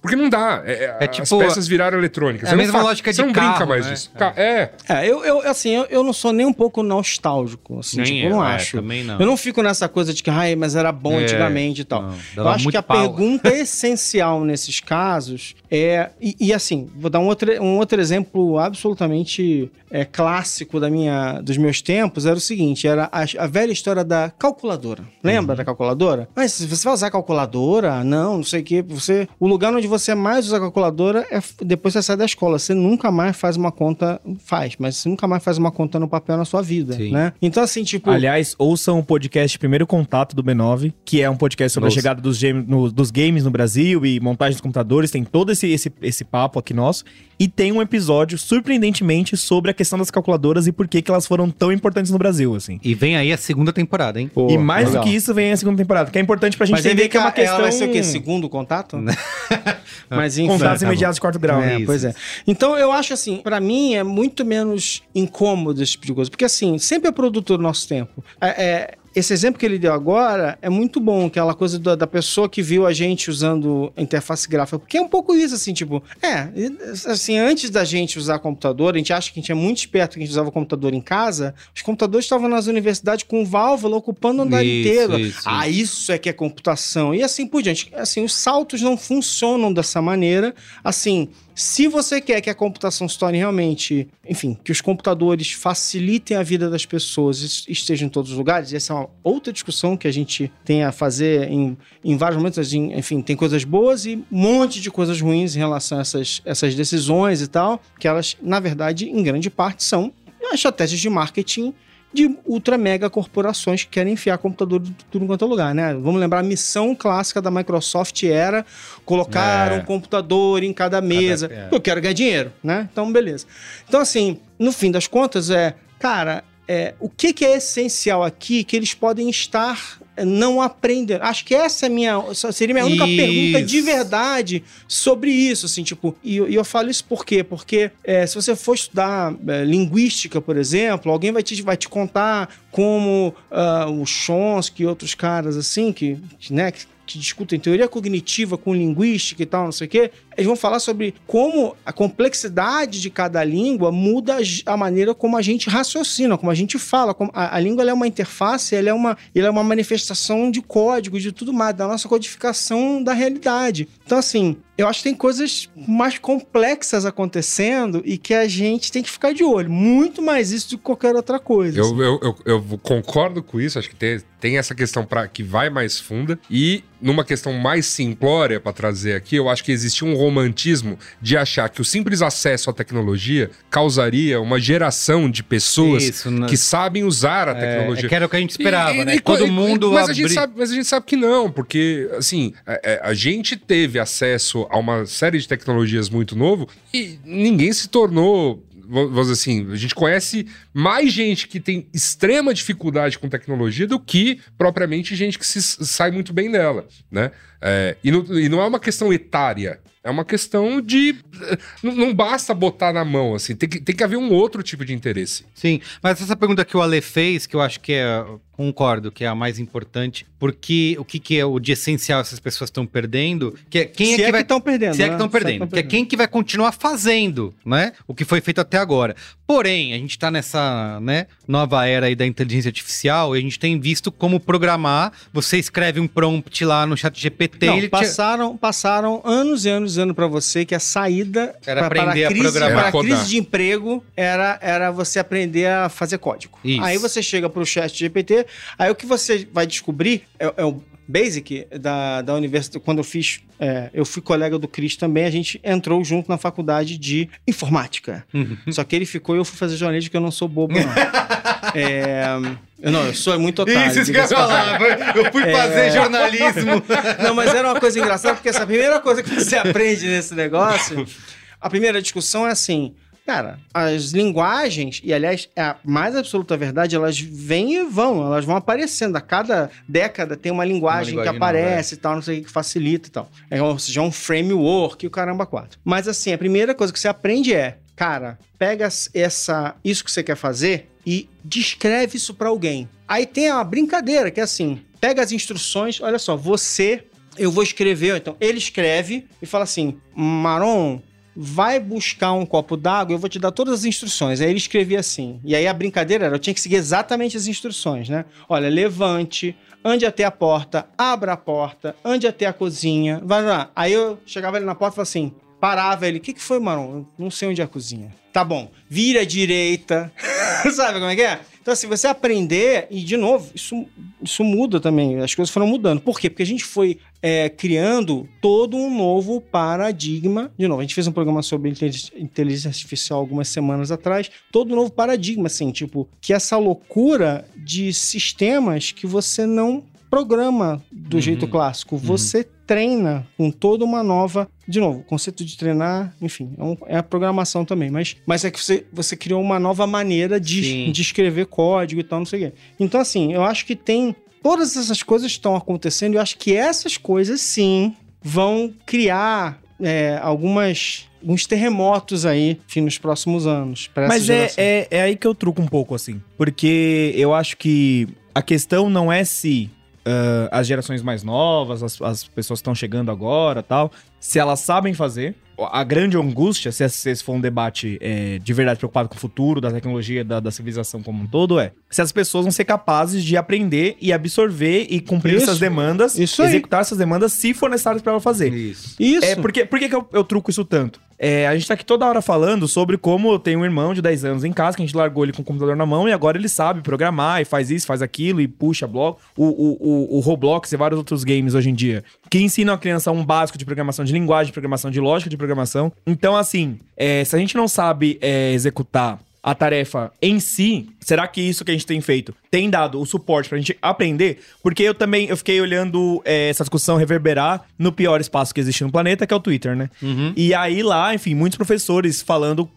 Porque não dá. É, é, É as tipo- peças viraram eletrônicas. é a Você não mesma lógica Você de não brinca mais né? disso. Ca- É. É, eu, eu assim, eu, eu não sou nem um pouco nostálgico, assim, Nem tipo, eu, eu não é, acho. também não. Eu não fico nessa coisa de que, ai, mas era bom É, antigamente e tal. não, eu acho que a pau. pergunta essencial nesses casos é. E, e, assim, vou dar um outro, um outro exemplo absolutamente é, clássico da minha, dos meus tempos: era o seguinte: era a, a velha história da calculadora. Lembra da calculadora? Mas se você vai usar calculadora, não, não sei o que. Você, o lugar onde você mais usa calculadora é depois que você sai da escola. Você nunca mais faz uma conta, faz, mas você nunca mais faz uma conta no papel na sua vida, Sim. né? Então assim, tipo, Aliás, ouçam o podcast Primeiro Contato do B9, que é um podcast sobre Nossa. a chegada dos, no- dos games no Brasil e montagem dos computadores. Tem todo esse, esse, esse papo aqui nosso. E tem um episódio, surpreendentemente, sobre a questão das calculadoras e por que, que elas foram tão importantes no Brasil, assim. E vem aí a segunda temporada, hein? pô, e mais legal. do que isso, vem a segunda temporada, que é importante pra gente Mas aí entender vem que é uma cá, ela questão... vai ser o quê? Segundo contato? Mas enfim. Contatos Tá imediatos de quarto grau. É, pois é. Então eu acho assim, pra mim é muito menos incômodo esse tipo de coisa, porque assim, sempre é produto do nosso tempo. É, é, esse exemplo que ele deu agora é muito bom, aquela coisa da, da pessoa que viu a gente usando a interface gráfica, porque é um pouco isso, assim, tipo, é, assim, antes da gente usar computador, a gente acha que a gente é muito esperto que a gente usava computador em casa, os computadores estavam nas universidades com válvula ocupando o andar Isso, inteiro. isso, ah, isso é que é computação. E assim por diante. Assim, os saltos não funcionam dessa maneira. Assim, se você quer que a computação se torne realmente, enfim, que os computadores facilitem a vida das pessoas e estejam em todos os lugares, essa é uma outra discussão que a gente tem a fazer em, em vários momentos. Enfim, tem coisas boas e um monte de coisas ruins em relação a essas, essas decisões e tal, que elas, na verdade, em grande parte, são estratégias de marketing de ultra mega corporações que querem enfiar computador de tudo quanto é lugar, né? Vamos lembrar, a missão clássica da Microsoft era colocar É. um computador em cada mesa. é. Eu quero ganhar dinheiro, né? Então, beleza. Então, assim, no fim das contas, é, cara, é, o que, que é essencial aqui que eles podem estar não aprendendo? Acho que essa é minha, seria a minha única Isso. pergunta de verdade sobre isso, assim, tipo, e, eu- e eu falo isso por quê? Porque é, se você for estudar é, linguística, por exemplo, alguém vai te, vai te contar como ah, o Chomsky e outros caras assim, que, né, que, que discutem teoria cognitiva com linguística e tal, não sei o quê, eles vão falar sobre como a complexidade de cada língua muda a maneira como a gente raciocina, como a gente fala. Como a, a língua é uma interface, ela é uma, ela é uma manifestação de código, de tudo mais, da nossa codificação da realidade. Então, assim, eu acho que tem coisas mais complexas acontecendo e que a gente tem que ficar de olho. Muito mais isso do que qualquer outra coisa. assim. Eu, eu, eu, eu concordo com isso, acho que tem, tem essa questão pra, que vai mais funda. E numa questão mais simplória pra trazer aqui, eu acho que existia um romantismo de achar que o simples acesso à tecnologia causaria uma geração de pessoas Isso, na- que sabem usar a É, tecnologia. é que era o que a gente esperava, E- né? e- Todo e- mundo mas, a gente abri- sabe, mas a gente sabe que não, porque, assim, é- é, a gente teve acesso a uma série de tecnologias muito novo e ninguém se tornou. Vamos dizer assim, a gente conhece mais gente que tem extrema dificuldade com tecnologia do que propriamente gente que se sai muito bem dela, né? É, e, não, e não é uma questão etária, é uma questão de. Não, não basta botar na mão, assim, tem que, tem que haver um outro tipo de interesse. Sim, mas essa pergunta que o Ale fez, que eu acho que é, concordo, que é a mais importante, porque o que, que é o de essencial essas pessoas estão perdendo, que é quem Se é que vai estão perdendo. Se é que né? estão perdendo, que é quem que vai continuar fazendo, né? O que foi feito até agora. Porém, a gente tá nessa, né, nova era aí da inteligência artificial e a gente tem visto como programar. Você escreve um prompt lá no chat GPT, Não, ele te- passaram, passaram anos e anos dizendo pra você que a saída Era pra- aprender para a crise, programar. para a crise de emprego era, era você aprender a fazer código. Isso. Aí você chega pro chat GPT, aí o que você vai descobrir é, é o Basic da, da universidade. Quando eu fiz, é, eu fui colega do Cris também, a gente entrou junto na faculdade de informática. Uhum. Só que ele ficou e eu fui fazer jornalismo, que eu não sou bobo, não. É, não, eu sou muito otário. Isso, que eu falar. Eu fui fazer jornalismo. Não, mas era uma coisa engraçada, porque essa primeira coisa que você aprende nesse negócio, a primeira discussão é assim. Cara, as linguagens, e aliás, é a mais absoluta verdade, elas vêm e vão, elas vão aparecendo. A cada década tem uma linguagem, linguagem que aparece e tal, não sei o que facilita e tal. É, ou seja, é um framework e o caramba quatro. Mas assim, a primeira coisa que você aprende é, cara, pega essa, isso que você quer fazer e descreve isso pra alguém. Aí tem a brincadeira, que é assim, pega as instruções, olha só, você eu vou escrever, então ele escreve e fala assim: Maron, vai buscar um copo d'água, eu vou te dar todas as instruções. Aí ele escrevia assim. E aí a brincadeira era, eu tinha que seguir exatamente as instruções, né? Olha, levante, ande até a porta, abra a porta, ande até a cozinha, vai lá. Aí eu chegava ali na porta e falava assim, parava ele, o que, que foi? Eu não sei onde é a cozinha. Tá bom, vira à direita, sabe como é que é? Então, assim, você aprender, e de novo, isso, isso muda também, as coisas foram mudando. Por quê? Porque a gente foi é, criando todo um novo paradigma. De novo, a gente fez um programa sobre inteligência- inteligência artificial algumas semanas atrás. Todo um novo paradigma, assim, tipo, que essa loucura de sistemas que você não programa do Uhum. jeito clássico. Você treina com toda uma nova. De novo, o conceito de treinar, enfim, é, um- é a programação também. Mas, mas é que você, você criou uma nova maneira de, Sim. de escrever código e tal, não sei o quê. Então, assim, eu acho que tem. Todas essas coisas estão acontecendo e eu acho que essas coisas, sim, vão criar é, algumas. Uns terremotos aí, enfim, nos próximos anos. pra Mas é, é, é aí que eu truco um pouco, assim. Porque eu acho que a questão não é se ah, as gerações mais novas, as, as pessoas que estão chegando agora tal, se elas sabem fazer. A grande angústia, se esse se esse for um debate é, de verdade preocupado com o futuro, da tecnologia, da, da civilização como um todo, é se as pessoas vão ser capazes de aprender e absorver e cumprir Isso. essas demandas, executar essas demandas se for necessário para ela fazer. Isso. Isso. É, por que, por que, que eu, eu truco isso tanto? É, a gente tá aqui toda hora falando sobre como eu tenho um irmão de 10 anos em casa, que a gente largou ele com o computador na mão e agora ele sabe programar e faz isso, faz aquilo e puxa bloco. O, o, o, o Roblox e vários outros games hoje em dia que ensinam a criança um básico de programação de linguagem, de programação de lógica de programação. Então, assim, é, se a gente não sabe é, executar a tarefa em si, será que isso que a gente tem feito tem dado o suporte pra gente aprender? Porque eu também eu fiquei olhando é, essa discussão reverberar no pior espaço que existe no planeta, que é o Twitter, né? E aí lá, enfim, muitos professores falando,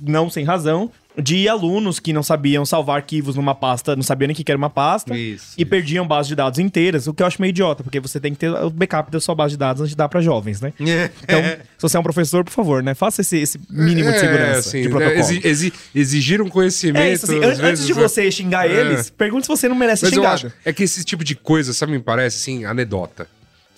não sem razão, de alunos que não sabiam salvar arquivos numa pasta, não sabiam nem o que era uma pasta. Isso. E perdiam bases de dados inteiras, o que eu acho meio idiota, porque você tem que ter o backup da sua base de dados antes de dar pra jovens, né? Então, se você é um professor, por favor, né? Faça esse, esse mínimo de É, segurança, assim, de né, protocolo. exi- exi- exigir um conhecimento. É isso, assim, an- antes vezes, de né? você xingar É. eles, pergunte se você não merece Mas xingado. acho é que esse tipo de coisa, sabe, me parece assim, anedota.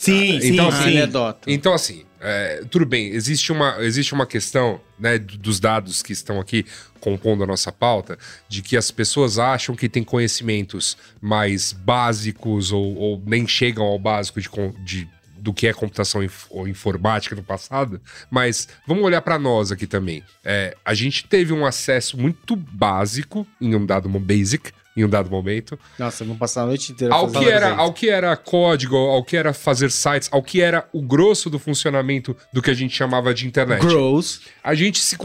Sim, sim, Então, Ah, assim, sim. anedota. Então, assim, é, tudo bem, existe uma, existe uma questão, né, dos dados que estão aqui compondo a nossa pauta, de que as pessoas acham que têm conhecimentos mais básicos ou, ou nem chegam ao básico de, de- do que é computação inf- ou informática no passado, mas vamos olhar para nós aqui também. É, a gente teve um acesso muito básico em um dado basic, em um dado momento, Nossa, vamos passar a noite inteira ao que, era, ao que era código, ao que era fazer sites, ao que era o grosso do funcionamento do que a gente chamava de internet. Gross. A gente se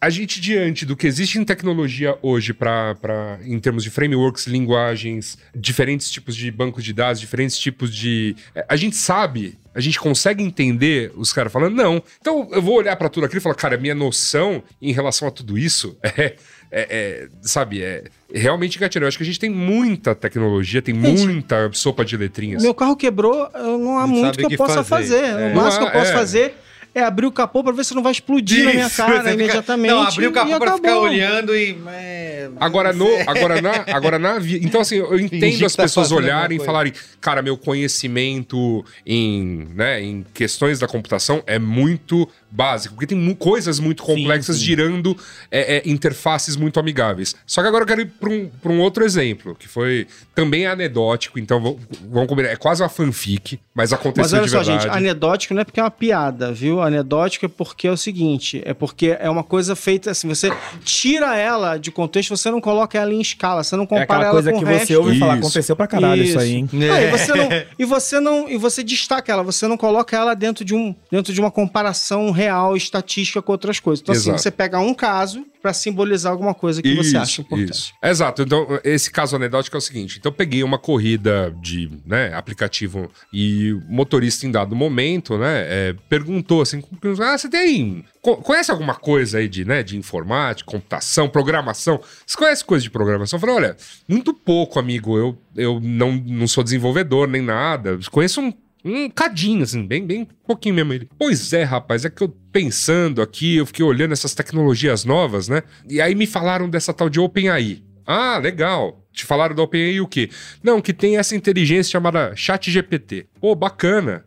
a gente diante do que existe em tecnologia hoje para em termos de frameworks, linguagens, diferentes tipos de bancos de dados, diferentes tipos de é, a gente sabe, a gente consegue entender os caras falando não. Então eu vou olhar para tudo aquilo e falar, cara, minha noção em relação a tudo isso é é, é, sabe, é realmente gatilho. Eu acho que a gente tem muita tecnologia, tem Gente, muita sopa de letrinhas. Meu carro quebrou, eu não há Não muito que o eu que possa fazer. fazer. É. O máximo que eu posso é. fazer é abrir o capô pra ver se não vai explodir na minha Isso, cara fica- imediatamente. Não, abriu o capô pra ficar olhando e. é, Agora, no, agora, na, agora na Então, assim, eu entendo as que tá pessoas olharem e falarem, cara, meu conhecimento em, né, em questões da computação é muito básico, porque tem mu- coisas muito complexas sim. girando é, é, interfaces muito amigáveis. Só que agora eu quero ir para um, pra um outro exemplo, que foi também anedótico, então vamos, vamos combinar. É quase uma fanfic, mas aconteceu Mas olha de só, verdade. gente, anedótico não é porque é uma piada, viu? Anedótico é porque é o seguinte, é porque é uma coisa feita assim, você tira ela de contexto, você não coloca ela em escala, você não É compara aquela ela coisa com que o você resto. ouve falar, Isso. aconteceu pra caralho isso, aí, hein? Ah, e, você não, e você não e você destaca ela, você não coloca ela dentro de um dentro de uma comparação real estatística com outras coisas. Então assim, Exato. você pega um caso pra simbolizar alguma coisa que você acha importante. Isso. Exato. Então, esse caso anedótico é o seguinte: então, eu peguei uma corrida de né, aplicativo e o motorista, em dado momento, né, é, perguntou assim: Ah, você tem. co- Conhece alguma coisa aí de, né, de informática, computação, programação? Você conhece coisa de programação? Eu falei, olha, muito pouco, amigo. Eu, eu não, não sou desenvolvedor nem nada. Conheço um um cadinho, assim, bem, bem pouquinho mesmo ele. Pois é, rapaz, é que eu pensando aqui, eu fiquei olhando essas tecnologias novas, né? E aí me falaram dessa tal de OpenAI. Ah, legal. Te falaram da OpenAI o quê? Não, que tem essa inteligência chamada ChatGPT. Pô, bacana.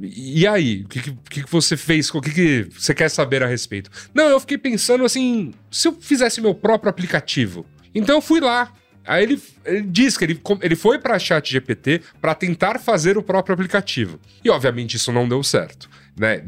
E aí, o que, que, que você fez? O que, que você quer saber a respeito? Não, eu fiquei pensando assim, se eu fizesse meu próprio aplicativo. Então eu fui lá, Aí ele, ele diz que ele, ele foi pra chat GPT para tentar fazer o próprio aplicativo. E obviamente isso não deu certo. Né?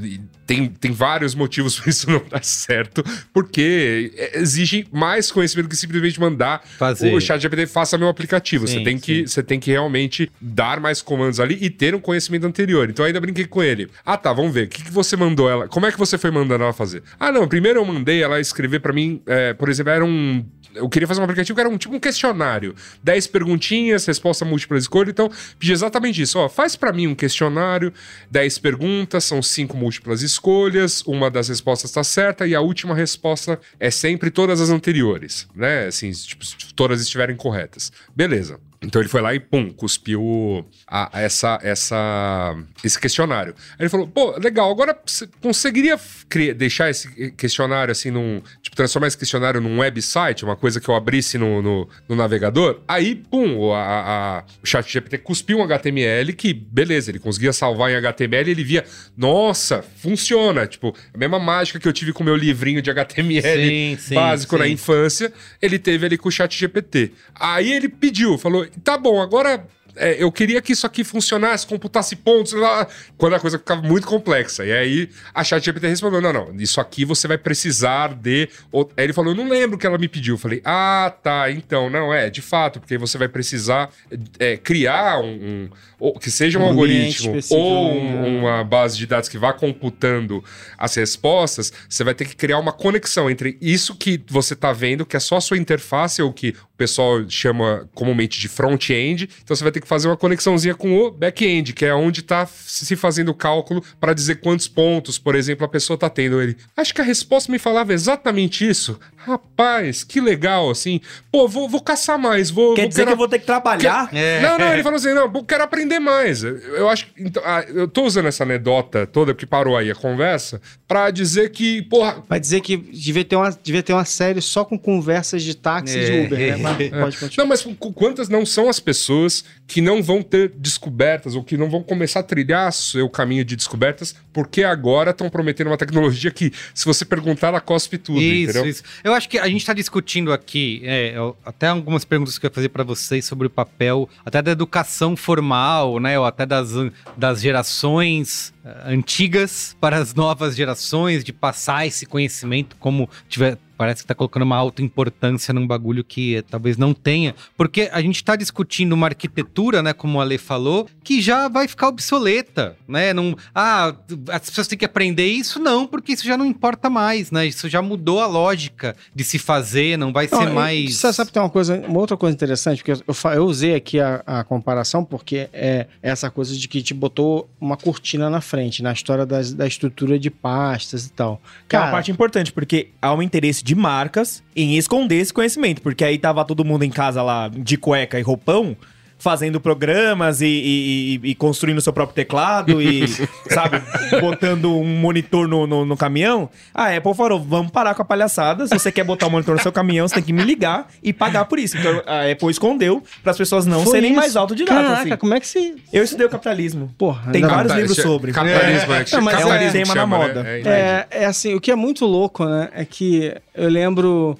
Tem, tem vários motivos para isso não dar certo, porque exige mais conhecimento que simplesmente mandar Fazer. o chat GPT faça meu aplicativo. Sim, você, tem que, você tem que realmente dar mais comandos ali e ter um conhecimento anterior. Então eu ainda brinquei com ele. Ah, tá, vamos ver. O que, que você mandou ela? Como é que você foi mandando ela fazer? Ah, não. Primeiro eu mandei ela escrever pra mim, é, por exemplo, era um. Eu queria fazer um aplicativo que era um tipo um questionário. 10 perguntinhas, resposta múltipla escolha. Então, pedi exatamente isso. Ó, faz pra mim um questionário, 10 perguntas, são cinco múltiplas escolhas, uma das respostas tá certa e a última resposta é sempre todas as anteriores, né? Assim, tipo, se todas estiverem corretas. Beleza. Então ele foi lá e pum, cuspiu a- essa, essa, esse questionário. Aí ele falou: pô, legal, agora você conseguiria cri- deixar esse questionário assim num. Tipo, transformar esse questionário num website, uma coisa que eu abrisse no, no, no navegador? Aí, pum, o- a, a- o chat GPT cuspiu um HTML que, beleza, ele conseguia salvar em HTML e ele via, nossa, funciona. Tipo, a mesma mágica que eu tive com o meu livrinho de HTML Sim, sim, básico na sim. infância, ele teve ali com o chat GPT. Aí ele pediu, falou, tá bom, agora é, eu queria que isso aqui funcionasse, computasse pontos, lá, quando a coisa ficava muito complexa. E aí a chat GPT respondeu, não, não, isso aqui você vai precisar de... Aí ele falou, eu não lembro o que ela me pediu. Eu falei, ah, tá, então, não, é, de fato, porque você vai precisar é, criar um... um- que seja um, Um algoritmo ou né? um- uma base de dados que vá computando as respostas, você vai ter que criar uma conexão entre isso que você está vendo, que é só a sua interface, ou que o pessoal chama comumente de front-end. Então você vai ter que fazer uma conexãozinha com o back-end, que é onde está se fazendo o cálculo para dizer quantos pontos, por exemplo, a pessoa está tendo. Ele, acho que a resposta me falava exatamente isso. Rapaz, que legal, assim. Pô, vou, vou caçar mais, vou... Quer vou dizer que quero- eu vou ter que trabalhar? É. não, não, ele falou assim: não, eu quero aprender mais. Eu- Eu acho que. Então, ah, eu tô usando essa anedota toda, porque parou aí a conversa, pra dizer que, porra. Vai dizer que devia ter, uma, devia ter uma série só com conversas de táxi e de É. Uber, né? Mas pode continuar. Não, mas qu- quantas não são as pessoas que não vão ter descobertas ou que não vão começar a trilhar seu caminho de descobertas, porque agora estão prometendo uma tecnologia que, se você perguntar, ela cospe tudo, Isso, entendeu? isso. Eu acho que a gente está discutindo aqui, é, até algumas perguntas que eu ia fazer para vocês sobre o papel, até da educação formal, né, ou até das, das gerações eh, antigas para as novas gerações, de passar esse conhecimento como tiver. Parece que tá colocando uma alta importância num bagulho que talvez não tenha. Porque a gente tá discutindo uma arquitetura, né? Como a Ale falou, que já vai ficar obsoleta, né? Não, ah, as pessoas têm que aprender isso? Não, porque isso já não importa mais, né? Isso já mudou a lógica de se fazer, não vai Não, ser eu- mais. Você sabe que tem uma coisa, uma outra coisa interessante, porque eu, eu usei aqui a, a comparação, porque é essa coisa de que te botou uma cortina na frente, na história das- da estrutura de pastas e tal. Que é uma parte importante, porque há um interesse de marcas em esconder esse conhecimento. Porque aí tava todo mundo em casa lá de cueca e roupão, fazendo programas e, e- e- e construindo seu próprio teclado e, sabe, botando um monitor no, no, no caminhão. A Apple falou: vamos parar com a palhaçada. Se você quer botar um monitor no seu caminhão, você tem que me ligar e pagar por isso. Então a Apple escondeu para as pessoas não Foi serem isso. mais autodidatas. Caraca, assim. como é que se. Eu estudei o capitalismo. Porra, Tem vários Capta- livros sobre. Capitalismo, né? Não, mas é- Capitalismo tema que na chama, moda. Né? É, é assim, o que é muito louco, né? É que eu lembro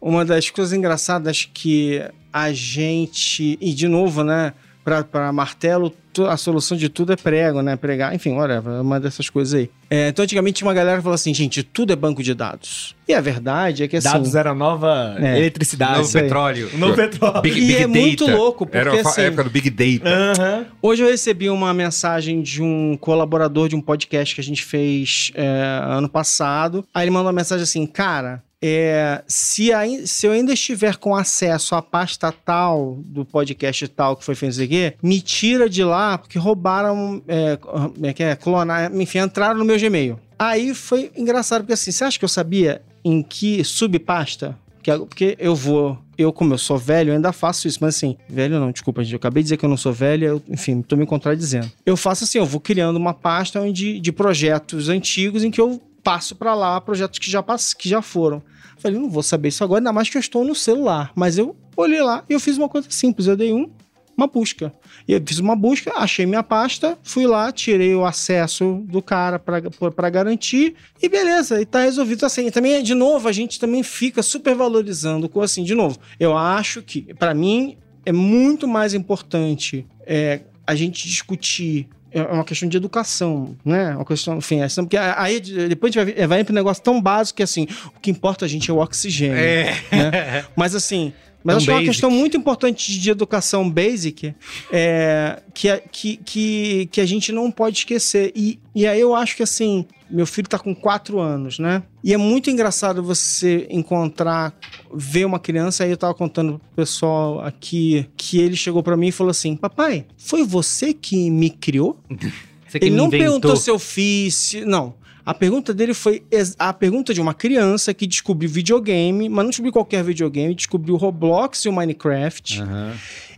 uma das coisas engraçadas que a gente. E de novo, né? Pra, pra martelo, a solução de tudo é prego, né? Pregar, enfim, whatever, uma dessas coisas aí. É, então, antigamente tinha uma galera que falou assim, gente, tudo é banco de dados. E a verdade é que assim. Dados era a nova É. eletricidade. Novo petróleo. O novo petróleo. Big, E Big é muito Data. louco, porque, Era a assim- época do Big Data. Aham. Hoje eu recebi uma mensagem de um colaborador de um podcast que a gente fez é, ano passado. Aí ele mandou uma mensagem assim, cara. É, se, ai- se eu ainda estiver com acesso à pasta tal do podcast tal que foi feito isso aqui, me tira de lá porque roubaram, é, é é, clonar, enfim, entraram no meu Gmail. Aí foi engraçado porque assim, você acha que eu sabia em que subpasta que, porque eu vou, eu como eu sou velho, eu ainda faço isso, mas assim, velho não, desculpa, gente, eu acabei de dizer que eu não sou velho, eu, enfim, tô me contradizendo. Eu faço assim, eu vou criando uma pasta onde, de projetos antigos em que eu passo pra lá projetos que já, pass, que já foram. Falei, não vou saber isso agora, ainda mais que eu estou no celular. Mas eu olhei lá e eu fiz uma coisa simples, eu dei um uma busca. E eu fiz uma busca, achei minha pasta, fui lá, tirei o acesso do cara para garantir e beleza, e tá resolvido assim. E também, de novo, a gente também fica super valorizando assim, de novo, eu acho que, para mim, é muito mais importante é, a gente discutir é uma questão de educação, né? Uma questão, enfim, é, porque aí depois a gente vai, vai para um negócio tão básico que assim, o que importa a gente é o oxigênio. É. Né? Mas assim, mas acho que é uma questão muito importante de educação basic é, que, que, que, que a gente não pode esquecer. E, e aí eu acho que assim, meu filho está com 4 anos, né? E é muito engraçado você encontrar, ver uma criança. Aí eu estava contando pro pessoal aqui que ele chegou para mim e falou assim: Papai, foi você que me criou? Você que ele me não inventou. perguntou se eu fiz. Não. A pergunta dele foi a pergunta de uma criança que descobriu videogame, mas não descobriu qualquer videogame, descobriu Roblox e o Minecraft. Uhum.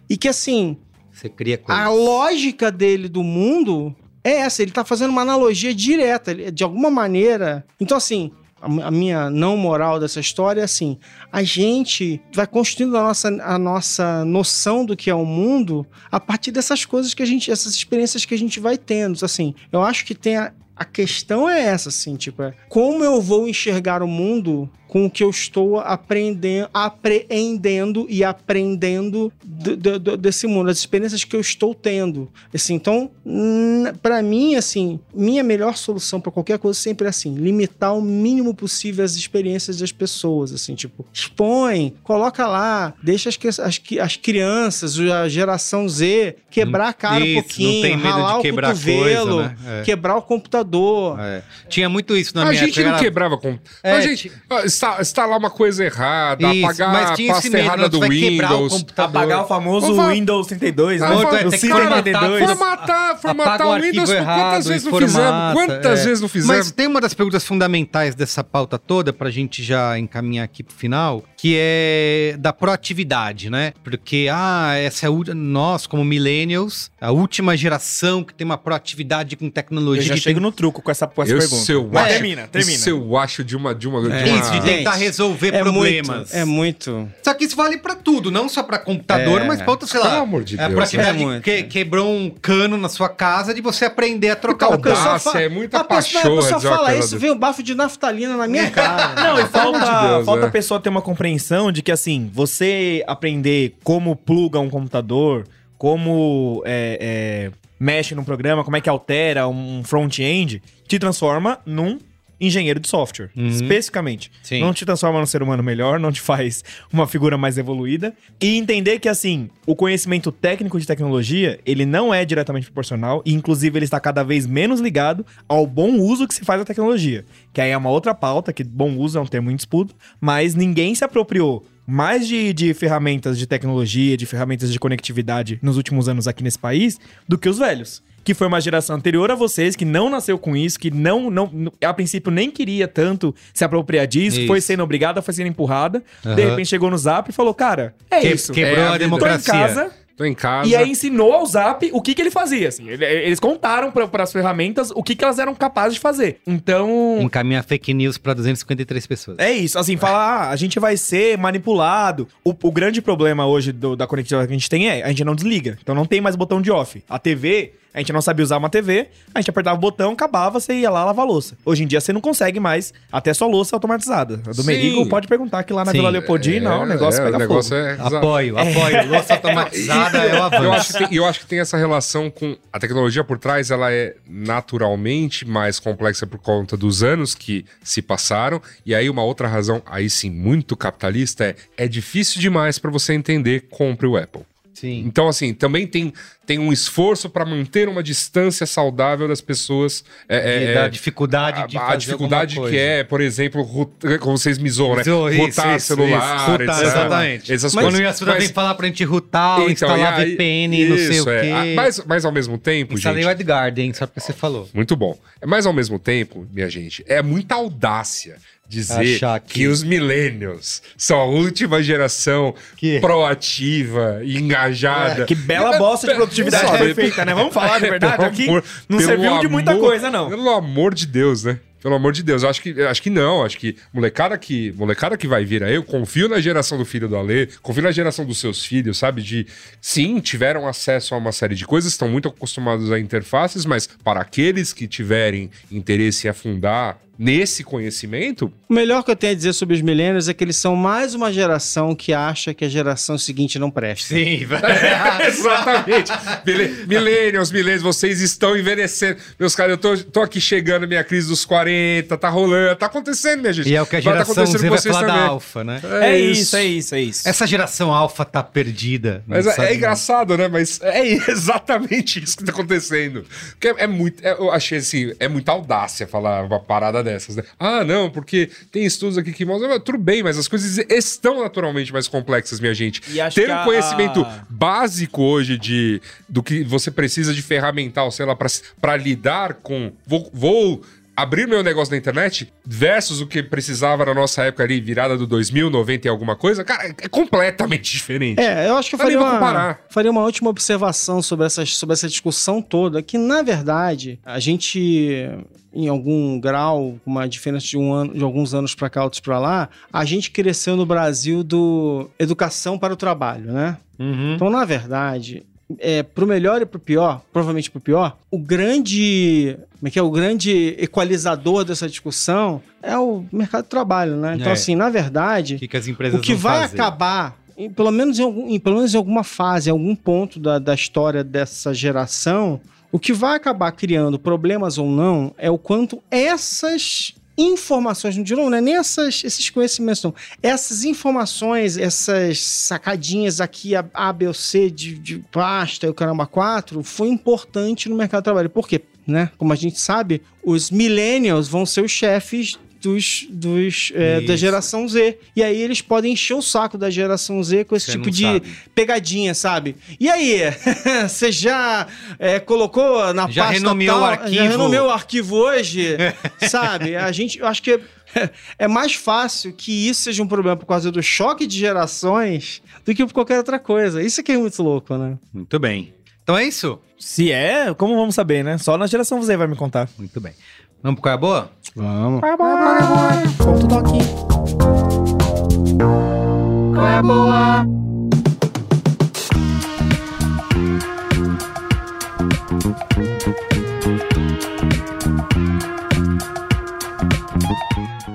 E que assim. Você cria coisas. A lógica dele do mundo é essa. Ele tá fazendo uma analogia direta, de alguma maneira. Então, assim. A minha não moral dessa história é assim: a gente vai construindo a nossa, a nossa noção do que é o mundo a partir dessas coisas que a gente, essas experiências que a gente vai tendo. Assim, eu acho que tem a, a questão é essa, assim, tipo, é como eu vou enxergar o mundo com o que eu estou aprendendo, apreendendo e aprendendo do, do, do, desse mundo, as experiências que eu estou tendo. Assim, então, para mim, assim, minha melhor solução para qualquer coisa sempre é assim, limitar o mínimo possível as experiências das pessoas, assim, tipo, expõe, coloca lá, deixa as, as, as crianças, a geração Z, quebrar a cara isso, um pouquinho, não tem medo ralar de quebrar o cotovelo, coisa, né? é. quebrar o computador. É. Tinha muito isso na a minha gente época, não quebrava com. É, a gente está, está lá uma coisa errada, Isso, apagar mas a pasta errada do o Windows. Apagar o famoso Windows 32, né? O tem que System formatar, 32. Formatar, formatar o Windows. errado Quantas vezes não fizemos? Quantas é. vezes não fizemos? Mas tem uma das perguntas fundamentais dessa pauta toda, pra gente já encaminhar aqui pro final, que é da proatividade, né? Porque, ah, essa é a, nós, como millennials, a última geração que tem uma proatividade com Eu tecnologia. já que chego tem... no truco com essa, com essa Eu, pergunta. eu acho, termina, termina. Isso eu acho de uma. De uma, de É uma- isso, de tentar resolver É problemas. muito, é muito. Só que isso vale pra tudo, não só pra computador, É. mas pra outro, sei lá. Pelo amor de é Deus. proatividade É muito, que, é. quebrou um cano na sua casa de você aprender a trocar o Audácia, cano. Nossa, é muita a pessoa, pachorra a pessoa fala isso, vem o bafo de naftalina na minha cara. Não, e falta, de Deus, falta é. a pessoa ter uma compreensão de que, assim, você aprender como pluga um computador, como é, é, mexe num programa, como é que altera um front-end, te transforma num engenheiro de software, especificamente. Sim. Não te transforma num ser humano melhor, não te faz uma figura mais evoluída. E entender que, assim, o conhecimento técnico de tecnologia, ele não é diretamente proporcional e, inclusive, ele está cada vez menos ligado ao bom uso que se faz da tecnologia. Que aí é uma outra pauta, que bom uso é um termo em disputa, mas ninguém se apropriou mais de, de ferramentas de tecnologia, de ferramentas de conectividade nos últimos anos aqui nesse país do que os velhos. Que foi uma geração anterior a vocês, que não nasceu com isso, que não, não a princípio nem queria tanto se apropriar disso, Isso. foi sendo obrigada, foi sendo empurrada. De Aham. repente chegou no zap e falou: Cara, é Que- isso. quebrou É a a, vida. Tô em democracia. casa, Tô em casa. e aí ensinou ao Zap o que, que ele fazia. Assim. Ele- Eles contaram para as ferramentas o que, que elas eram capazes de fazer. Então, Encaminha fake news pra 253 pessoas. é isso, assim, falar, ah, a gente vai ser manipulado. O, o grande problema hoje do- da conectividade que a gente tem é, a gente não desliga. Então não tem mais botão de off. A TV, a gente não sabia usar uma TV, a gente apertava o botão, acabava, você ia lá lavar a louça. Hoje em dia você não consegue mais, até sua louça automatizada. A do Sim. Merigo pode perguntar que lá na Sim. Vila Leopoldina, ó, o negócio é, pega o negócio fogo. é. Apoio, apoio. Louça automatizada é o Eu avanço. acho, que tem, eu acho que tem essa relação com. A tecnologia por trás, ela é naturalmente mais complexa por conta dos anos que se passaram. E aí, uma outra razão, aí sim, muito capitalista, é: é difícil demais para você entender, compre o Apple. Sim. Então, assim, também tem, tem um esforço para manter uma distância saudável das pessoas. É, E é, da é, dificuldade de a, a fazer dificuldade alguma que é, por exemplo, rot- como vocês me zoam, né? Isso, isso, Rotar isso, celular, isso. Rotar, etc. exatamente. Essas Quando coisas. o Yasuda Mas- vem falar pra gente rotar, ou então, instalar aí- VPN, não sei isso, o é. quê. Ah, Mas, mas ao mesmo tempo, Instalei gente. o Edgarden, só porque você falou. Muito bom. Mas ao mesmo tempo, minha gente, é muita audácia dizer que... que- os millennials são a última geração Que- proativa e engajada. É, Que bela bosta de produtividade Sabe, perfeita, né? Vamos falar de verdade pelo aqui. amor- não serviu de muita amor- coisa, não. Pelo amor de Deus, né? Pelo amor de Deus, eu acho que, acho que não. Acho que molecada que, molecada que vai vir aí, eu confio na geração do filho do Alê, confio na geração dos seus filhos, sabe? De sim, tiveram acesso a uma série de coisas, estão muito acostumados a interfaces, mas para aqueles que tiverem interesse em afundar nesse conhecimento, O melhor que eu tenho a dizer sobre os milênios é que eles são mais uma geração que acha que a geração seguinte não presta. Sim. Exatamente. Millennials, millennials, vocês estão envelhecendo. Meus caras, eu tô, tô aqui chegando, minha crise dos 40, tá rolando, tá acontecendo, minha gente. E é o que a Vai tá geração acontecendo Z com vai vocês falar da alfa, né? É, isso, é isso, é isso. Essa geração alfa tá perdida. Mas é, é engraçado, né? Mas é exatamente isso que tá acontecendo. Porque é, é muito. é- eu achei assim, é muita audácia falar uma parada dessas, né? Ah, não, porque tem estudos aqui que mostram. Tudo bem, mas as coisas estão naturalmente mais complexas, minha gente. E Ter um conhecimento a- básico hoje de do que você precisa de ferramental, sei lá, pra pra lidar com. Vou. vou Abrir meu negócio na internet versus o que precisava na nossa época ali, virada do 2000, 90 e alguma coisa, cara, é completamente diferente. É, eu acho que eu faria uma, faria uma última observação sobre, essas, sobre essa discussão toda, que na verdade a gente, em algum grau, com uma diferença de, um ano, de alguns anos para cá, outros para lá, a gente cresceu no Brasil do educação para o trabalho, né? Então, na verdade, é, pro melhor e pro pior, provavelmente pro pior, o grande. Como é que é? O grande equalizador dessa discussão é o mercado de trabalho, né? Então, É. assim, na O verdade, que, que as empresas o que vai fazer? acabar, em- pelo, menos em algum, em, pelo menos em alguma fase, em algum ponto da, da história dessa geração, o que vai acabar criando problemas ou não é o quanto essas informações, não é nem essas, esses conhecimentos, não. Essas informações, essas sacadinhas aqui, a, a B ou C de, de pasta e o caramba 4, foi importante no mercado de trabalho. Por quê? Né? Como a gente sabe, os millennials vão ser os chefes dos, dos, é, da geração Z. E aí eles podem encher o saco da geração Z com esse Você tipo de sabe. pegadinha, sabe? E aí, você já é, colocou na Já pasta renomeou tal, o arquivo? Já renomeou o arquivo hoje, sabe? A gente, eu acho que é, é mais fácil que isso seja um problema por causa do choque de gerações do que por qualquer outra coisa. Isso que é muito louco, né? Muito bem. Então é isso? Se é, como vamos saber, né? Só na geração Z vai me contar. Muito bem. Vamos pro Qual é a Boa? Vamos. Ponto do aqui. Qual é a boa?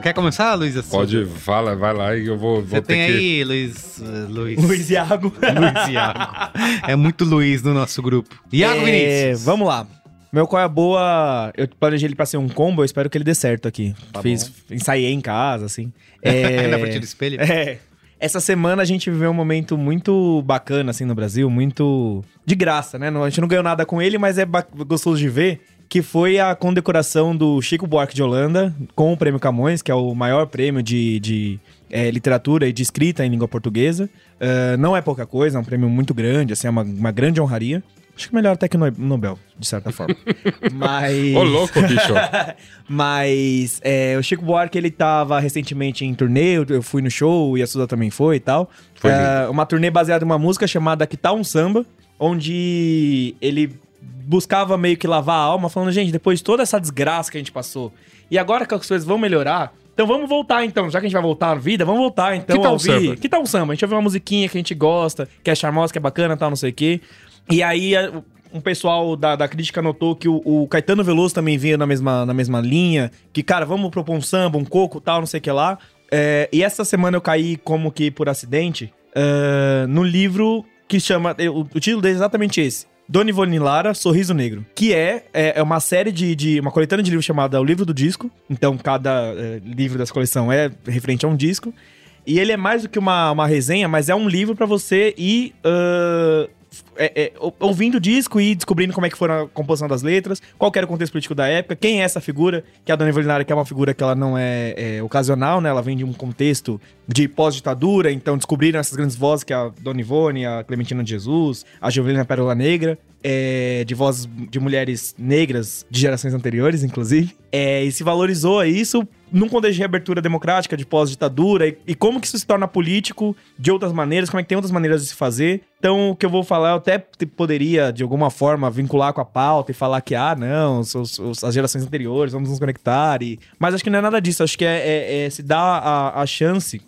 Quer começar, Luiz? Assis? Pode, fala, vai lá e eu vou, Você vou tem ter que... aí, Luiz... eh, Luiz... Luiz Iago. Luiz Iago. É muito Luiz no nosso grupo. Iago É, Vinícius. Vamos lá. Meu qual é a boa. Eu planejei ele pra ser um combo, eu espero que ele dê certo aqui. Tá Fiz, ensaiei em casa, assim. Na É, frente do espelho? é. Essa semana a gente viveu um momento muito bacana, assim, no Brasil, muito de graça, né? A gente não ganhou nada com ele, mas é gostoso de ver. Que foi a condecoração do Chico Buarque de Holanda com o Prêmio Camões, que é o maior prêmio de, de é, literatura e de escrita em língua portuguesa. Ah, não é pouca coisa, é um prêmio muito grande, assim, é uma, uma grande honraria. Acho que melhor até que no Nobel, de certa forma. Mas. Ô, louco, bicho. Mas é, o Chico Buarque, ele tava recentemente em turnê, eu- fui no show e a Suda também foi e tal. Foi É, uma turnê baseada em uma música chamada Que Tal Um Samba, onde ele buscava meio que lavar a alma, falando, gente, depois de toda essa desgraça que a gente passou, e agora que as coisas vão melhorar, então vamos voltar então, já que a gente vai voltar à vida, vamos voltar então Que tal a um ouvir. samba? Que tal um samba? A gente ouve uma musiquinha que a gente gosta, que é charmosa, que é bacana, tal, não sei o quê. E aí um pessoal da, da crítica notou que o, o Caetano Veloso também vinha na mesma, na mesma linha, que, cara, vamos propor um samba, um coco, tal, não sei o que lá. É, e essa semana eu caí como que por acidente é, no livro que chama. O, o título dele é exatamente esse. Dona Ivone Lara, Sorriso Negro. Que é, é, é uma série de, de. Uma coletânea de livros chamada O Livro do Disco. Então, cada é, livro dessa coleção é referente a um disco. E ele é mais do que uma, uma resenha, mas é um livro pra você ir. ah, é, é, ou- ouvindo o disco e descobrindo como é que foi a composição das letras, qual era o contexto político da época, quem é essa figura, que a Dona Evelinara, que é uma figura que ela não é, é, ocasional, né? Ela vem de um contexto de pós-ditadura, então descobriram essas grandes vozes, que a Dona Ivone, a Clementina de Jesus, a Jovelina Pérola Negra. é, de vozes de mulheres negras de gerações anteriores, inclusive. É, e se valorizou isso num contexto de reabertura democrática, de pós-ditadura, e, e, como que isso se torna político de outras maneiras, como é que tem outras maneiras de se fazer. Então, o que eu vou falar, até poderia, de alguma forma, vincular com a pauta e falar que, ah, não, os, os, as gerações anteriores, vamos nos conectar. E... Mas acho que não é nada disso, acho que é, é, é se dar a, a chance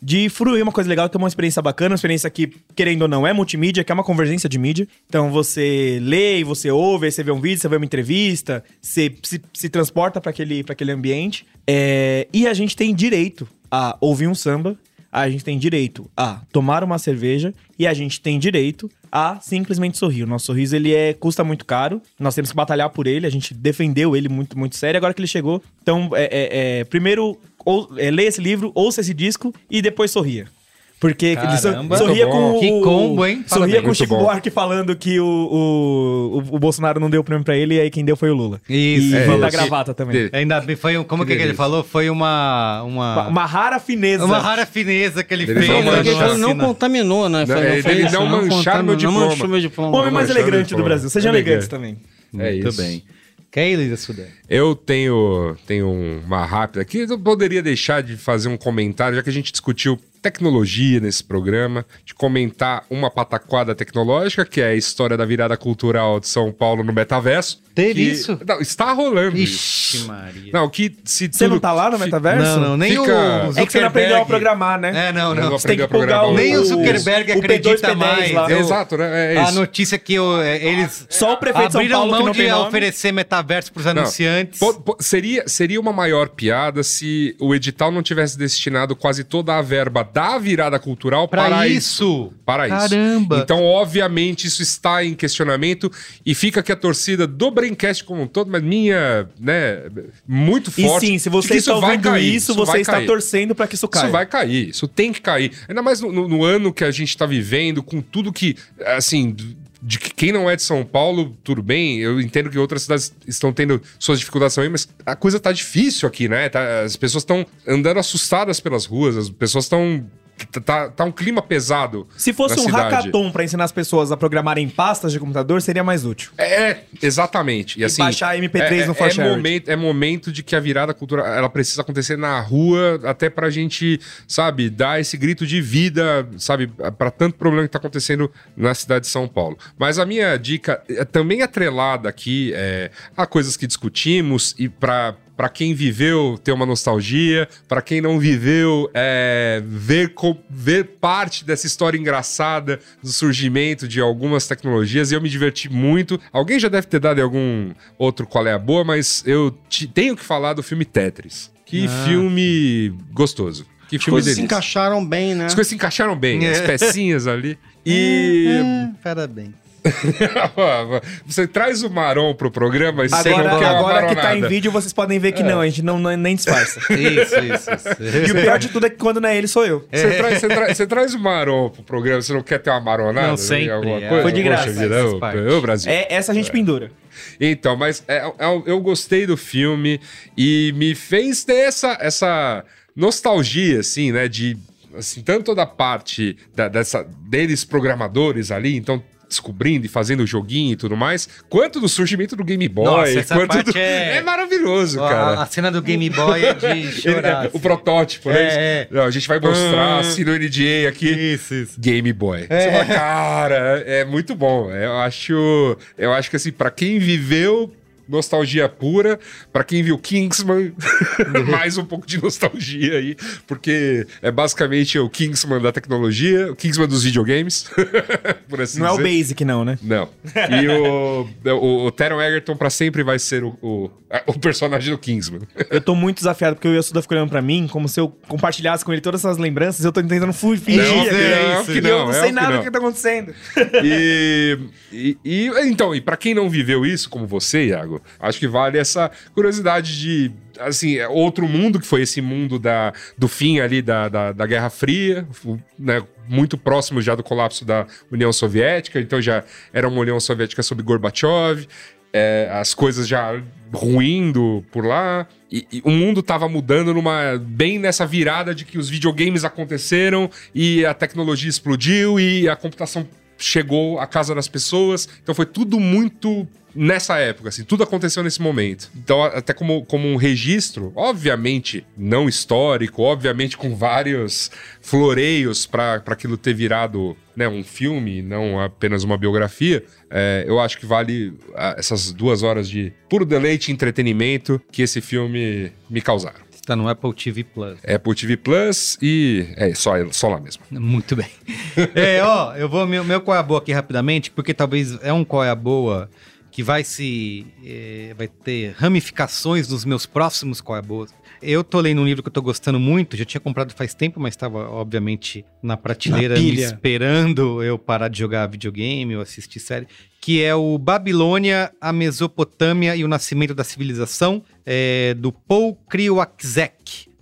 de fruir uma coisa legal, que é uma experiência bacana, uma experiência que, querendo ou não, é multimídia, que é uma convergência de mídia. Então você lê você ouve, você vê um vídeo, você vê uma entrevista, você se, se transporta para aquele, aquele ambiente. É, e a gente tem direito a ouvir um samba, a gente tem direito a tomar uma cerveja e a gente tem direito a simplesmente sorrir. O nosso sorriso ele é custa muito caro, nós temos que batalhar por ele, a gente defendeu ele muito muito sério. Agora que ele chegou, então é, é, é primeiro ou, é, leia esse livro, ouça esse disco e depois sorria. Porque Caramba, ele sorria com o. Que combo, hein? Sorria com o Chico Buarque falando que o, o, o, Bolsonaro não deu o prêmio pra ele e aí quem deu foi o Lula. Isso. E é, da gravata também. Ainda bem, foi um, como que, que, ele falou? Foi uma, uma. Uma, rara fineza. Uma rara fineza que ele, ele fez. Não, ele não contaminou, né? Não, ele, ele não, não mancharam meu diploma. Não manchou meu diploma. O homem mais elegante do Brasil. Seja elegante também. É Muito isso. bem. Keila da Sudã. Eu tenho, tenho uma rápida aqui. Eu poderia deixar de fazer um comentário, já que a gente discutiu tecnologia nesse programa, de comentar uma pataquada tecnológica, que é a história da virada cultural de São Paulo no metaverso. Teve que... isso? Não, está rolando Ixi, isso. Maria. Não, que se Você não tá lá no metaverso? Não, não, nem Fica... o É que você não aprendeu a programar, né? É, não, não. não você tem que programar o... Nem o Zuckerberg o, acredita o mais. lá. Eu... Exato, né? É a notícia que eu, é, eles Só o prefeito de São abriram Paulo mão que não de oferecer metaverso pros anunciantes. Po- po- seria, seria uma maior piada se o edital não tivesse destinado quase toda a verba da virada cultural Pra para, isso. Para isso. Caramba. Então, obviamente, isso está em questionamento e fica aqui a torcida do Braincast como um todo, mas minha, né, muito E forte. sim, se você que está isso vai ouvindo cair, isso, vai você está cair. torcendo para que isso caia. Isso vai cair, isso tem que cair. Ainda mais no, no- no ano que a gente está vivendo, com tudo que, assim, de que quem não é de São Paulo, tudo bem. Eu entendo que outras cidades estão tendo suas dificuldades também, mas a coisa tá difícil aqui, né? Tá- as pessoas estão andando assustadas pelas ruas, as pessoas estão. Tá, tá um clima pesado. Se fosse um cidade. hackathon para ensinar as pessoas a programarem pastas de computador, seria mais útil. É, exatamente. E, assim, baixar MP3 é, no é, For é Shared. momento, é momento de que a virada cultural ela precisa acontecer na rua, até pra gente, sabe, dar esse grito de vida, sabe, pra tanto problema que tá acontecendo na cidade de São Paulo. Mas a minha dica é também atrelada aqui é, a coisas que discutimos e pra Pra quem viveu, ter uma nostalgia. Pra quem não viveu, é, ver, ver parte dessa história engraçada do surgimento de algumas tecnologias. E eu me diverti muito. Alguém já deve ter dado em algum outro qual é a boa, mas eu te- tenho que falar do filme Tetris. Que filme gostoso. Que As filme coisas se encaixaram bem, né? As coisas se encaixaram bem, as É. pecinhas ali. E É, parabéns. você traz o Maron pro programa e você Agora, não quer agora que tá em vídeo, vocês podem ver que não, a gente não, não- nem disfarça. Isso, isso, isso. e o pior de tudo é que quando não é ele, sou eu. Você, traz, você, traz, você traz o Maron pro programa, você não quer ter uma maronada? Não, sempre, em Alguma é. coisa? Foi de graça, Poxa vida, ô, Brasil. É, essa a gente pendura. Então, mas é, é, eu gostei do filme e me fez ter essa, essa nostalgia, assim, né? De, assim, tanto da parte da- dessa, deles programadores ali, então descobrindo e fazendo o joguinho e tudo mais, quanto do surgimento do Game Boy. Nossa, quanto do- é- maravilhoso, A, cara. a cena do Game Boy é de Ele- chorar. o protótipo, né? É, é. Não, a gente vai mostrar Ah. assim no NDA aqui. Isso, isso. Game Boy. Você fala, cara, é muito bom. Eu acho, eu acho que assim, pra quem viveu nostalgia pura, pra quem viu Kingsman, mais um pouco de nostalgia aí, porque é basicamente o Kingsman da tecnologia, o Kingsman dos videogames, por assim Não é o dizer. Basic, não, né? Não. E o, o, o Taron Egerton pra sempre vai ser o, o, o personagem do Kingsman. Eu tô muito desafiado porque o Yasuda ficou olhando pra mim como se eu compartilhasse com ele todas essas lembranças eu tô tentando fu- fingir. Não, que é que isso. não, eu não é sei que nada do que tá acontecendo. E, e, e, então, e para quem não viveu isso, como você, Iago, acho que vale essa curiosidade de assim, é outro mundo que foi esse mundo da, do fim ali da, da, da Guerra Fria, né, muito próximo já do colapso da União Soviética, então já era uma União Soviética sob Gorbachev, é, as coisas já ruindo por lá, e, e o mundo tava mudando numa bem nessa virada de que os videogames aconteceram e a tecnologia explodiu e a computação chegou à casa das pessoas. Então foi tudo muito nessa época, assim, tudo aconteceu nesse momento. Então, até como, como um registro, obviamente não histórico, obviamente com vários floreios para aquilo ter virado né, um filme, não apenas uma biografia, é, eu acho que vale essas duas horas de puro deleite e entretenimento que esse filme me causaram. Tá no Apple TV Plus. Apple TV Plus e é só, só lá mesmo. Muito bem. é, ó, eu vou meu, meu qual é a boa aqui rapidamente, porque talvez é um qual é a boa que vai se é, vai ter ramificações nos meus próximos qual é. Eu tô lendo um livro que eu tô gostando muito, já tinha comprado faz tempo, mas estava obviamente na prateleira Na esperando eu parar de jogar videogame ou assistir série, que é o Babilônia, a Mesopotâmia e o Nascimento da Civilização, é, do Paul Kriwakzek,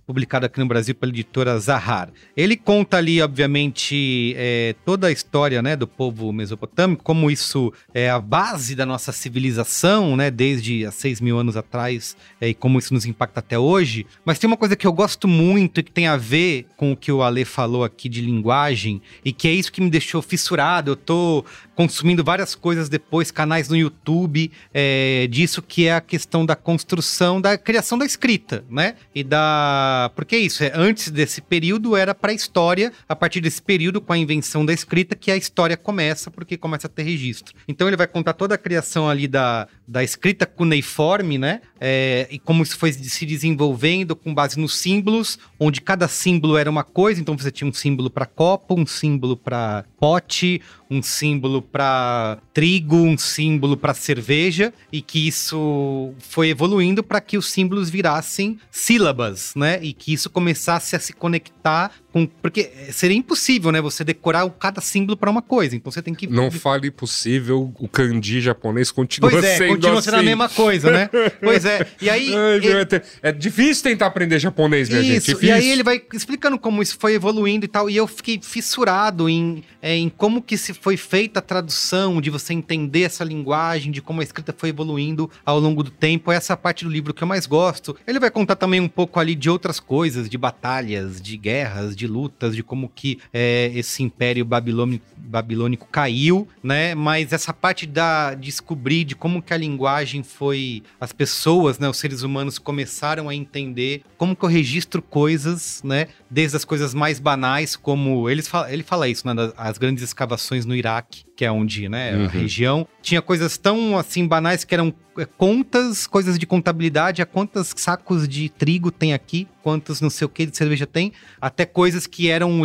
publicado aqui no Brasil pela editora Zahar. Ele conta ali, obviamente, é, toda a história né, do povo mesopotâmico, como isso é a base da nossa civilização, né, desde há 6 mil anos atrás, é, e como isso nos impacta até hoje. Mas tem uma coisa que eu gosto muito e que tem a ver com o que o Ale falou aqui de linguagem, e que é isso que me deixou fissurado. Eu tô consumindo várias coisas depois, canais no YouTube, é, disso que é a questão da construção, da criação da escrita, né? E da. Porque é isso, é, antes desse período era pré-história, a partir desse período, com a invenção da escrita, que a história começa, porque começa a ter registro. Então ele vai contar toda a criação ali da, da escrita cuneiforme, né? É, e como isso foi se desenvolvendo com base nos símbolos, onde cada símbolo era uma coisa, então você tinha um símbolo para copo, um símbolo para pote, um símbolo para trigo, um símbolo para cerveja, e que isso foi evoluindo para que os símbolos virassem sílabas, né? E que isso começasse a se conectar com. Porque seria impossível, né? Você decorar cada símbolo para uma coisa. Então você tem que. Não fale possível, o kanji japonês continua Pois é, sendo continua assim. sendo a mesma coisa, né? Pois é. E aí. Ai, ele- é, é difícil tentar aprender japonês, minha gente. Isso, Difícil. e aí ele vai explicando como isso foi evoluindo e tal, e eu fiquei fissurado em, é, em como que se foi feita a tradução, de você entender essa linguagem, de como a escrita foi evoluindo ao longo do tempo. Essa é parte do livro que eu mais gosto. Ele vai contar também um pouco ali de outras coisas, de batalhas, de guerras, de lutas, de como que é, esse império babilônico, babilônico caiu, né? Mas essa parte da descobrir de como que a linguagem foi as pessoas, né, os seres humanos começaram a entender como que eu registro coisas, né, desde as coisas mais banais, como eles ele fala isso, né, as grandes escavações no Iraque, que é onde, né, Uhum. a região tinha coisas tão assim banais que eram é, contas, coisas de contabilidade, a quantos sacos de trigo tem aqui, quantos não sei o que de cerveja tem, até coisas que eram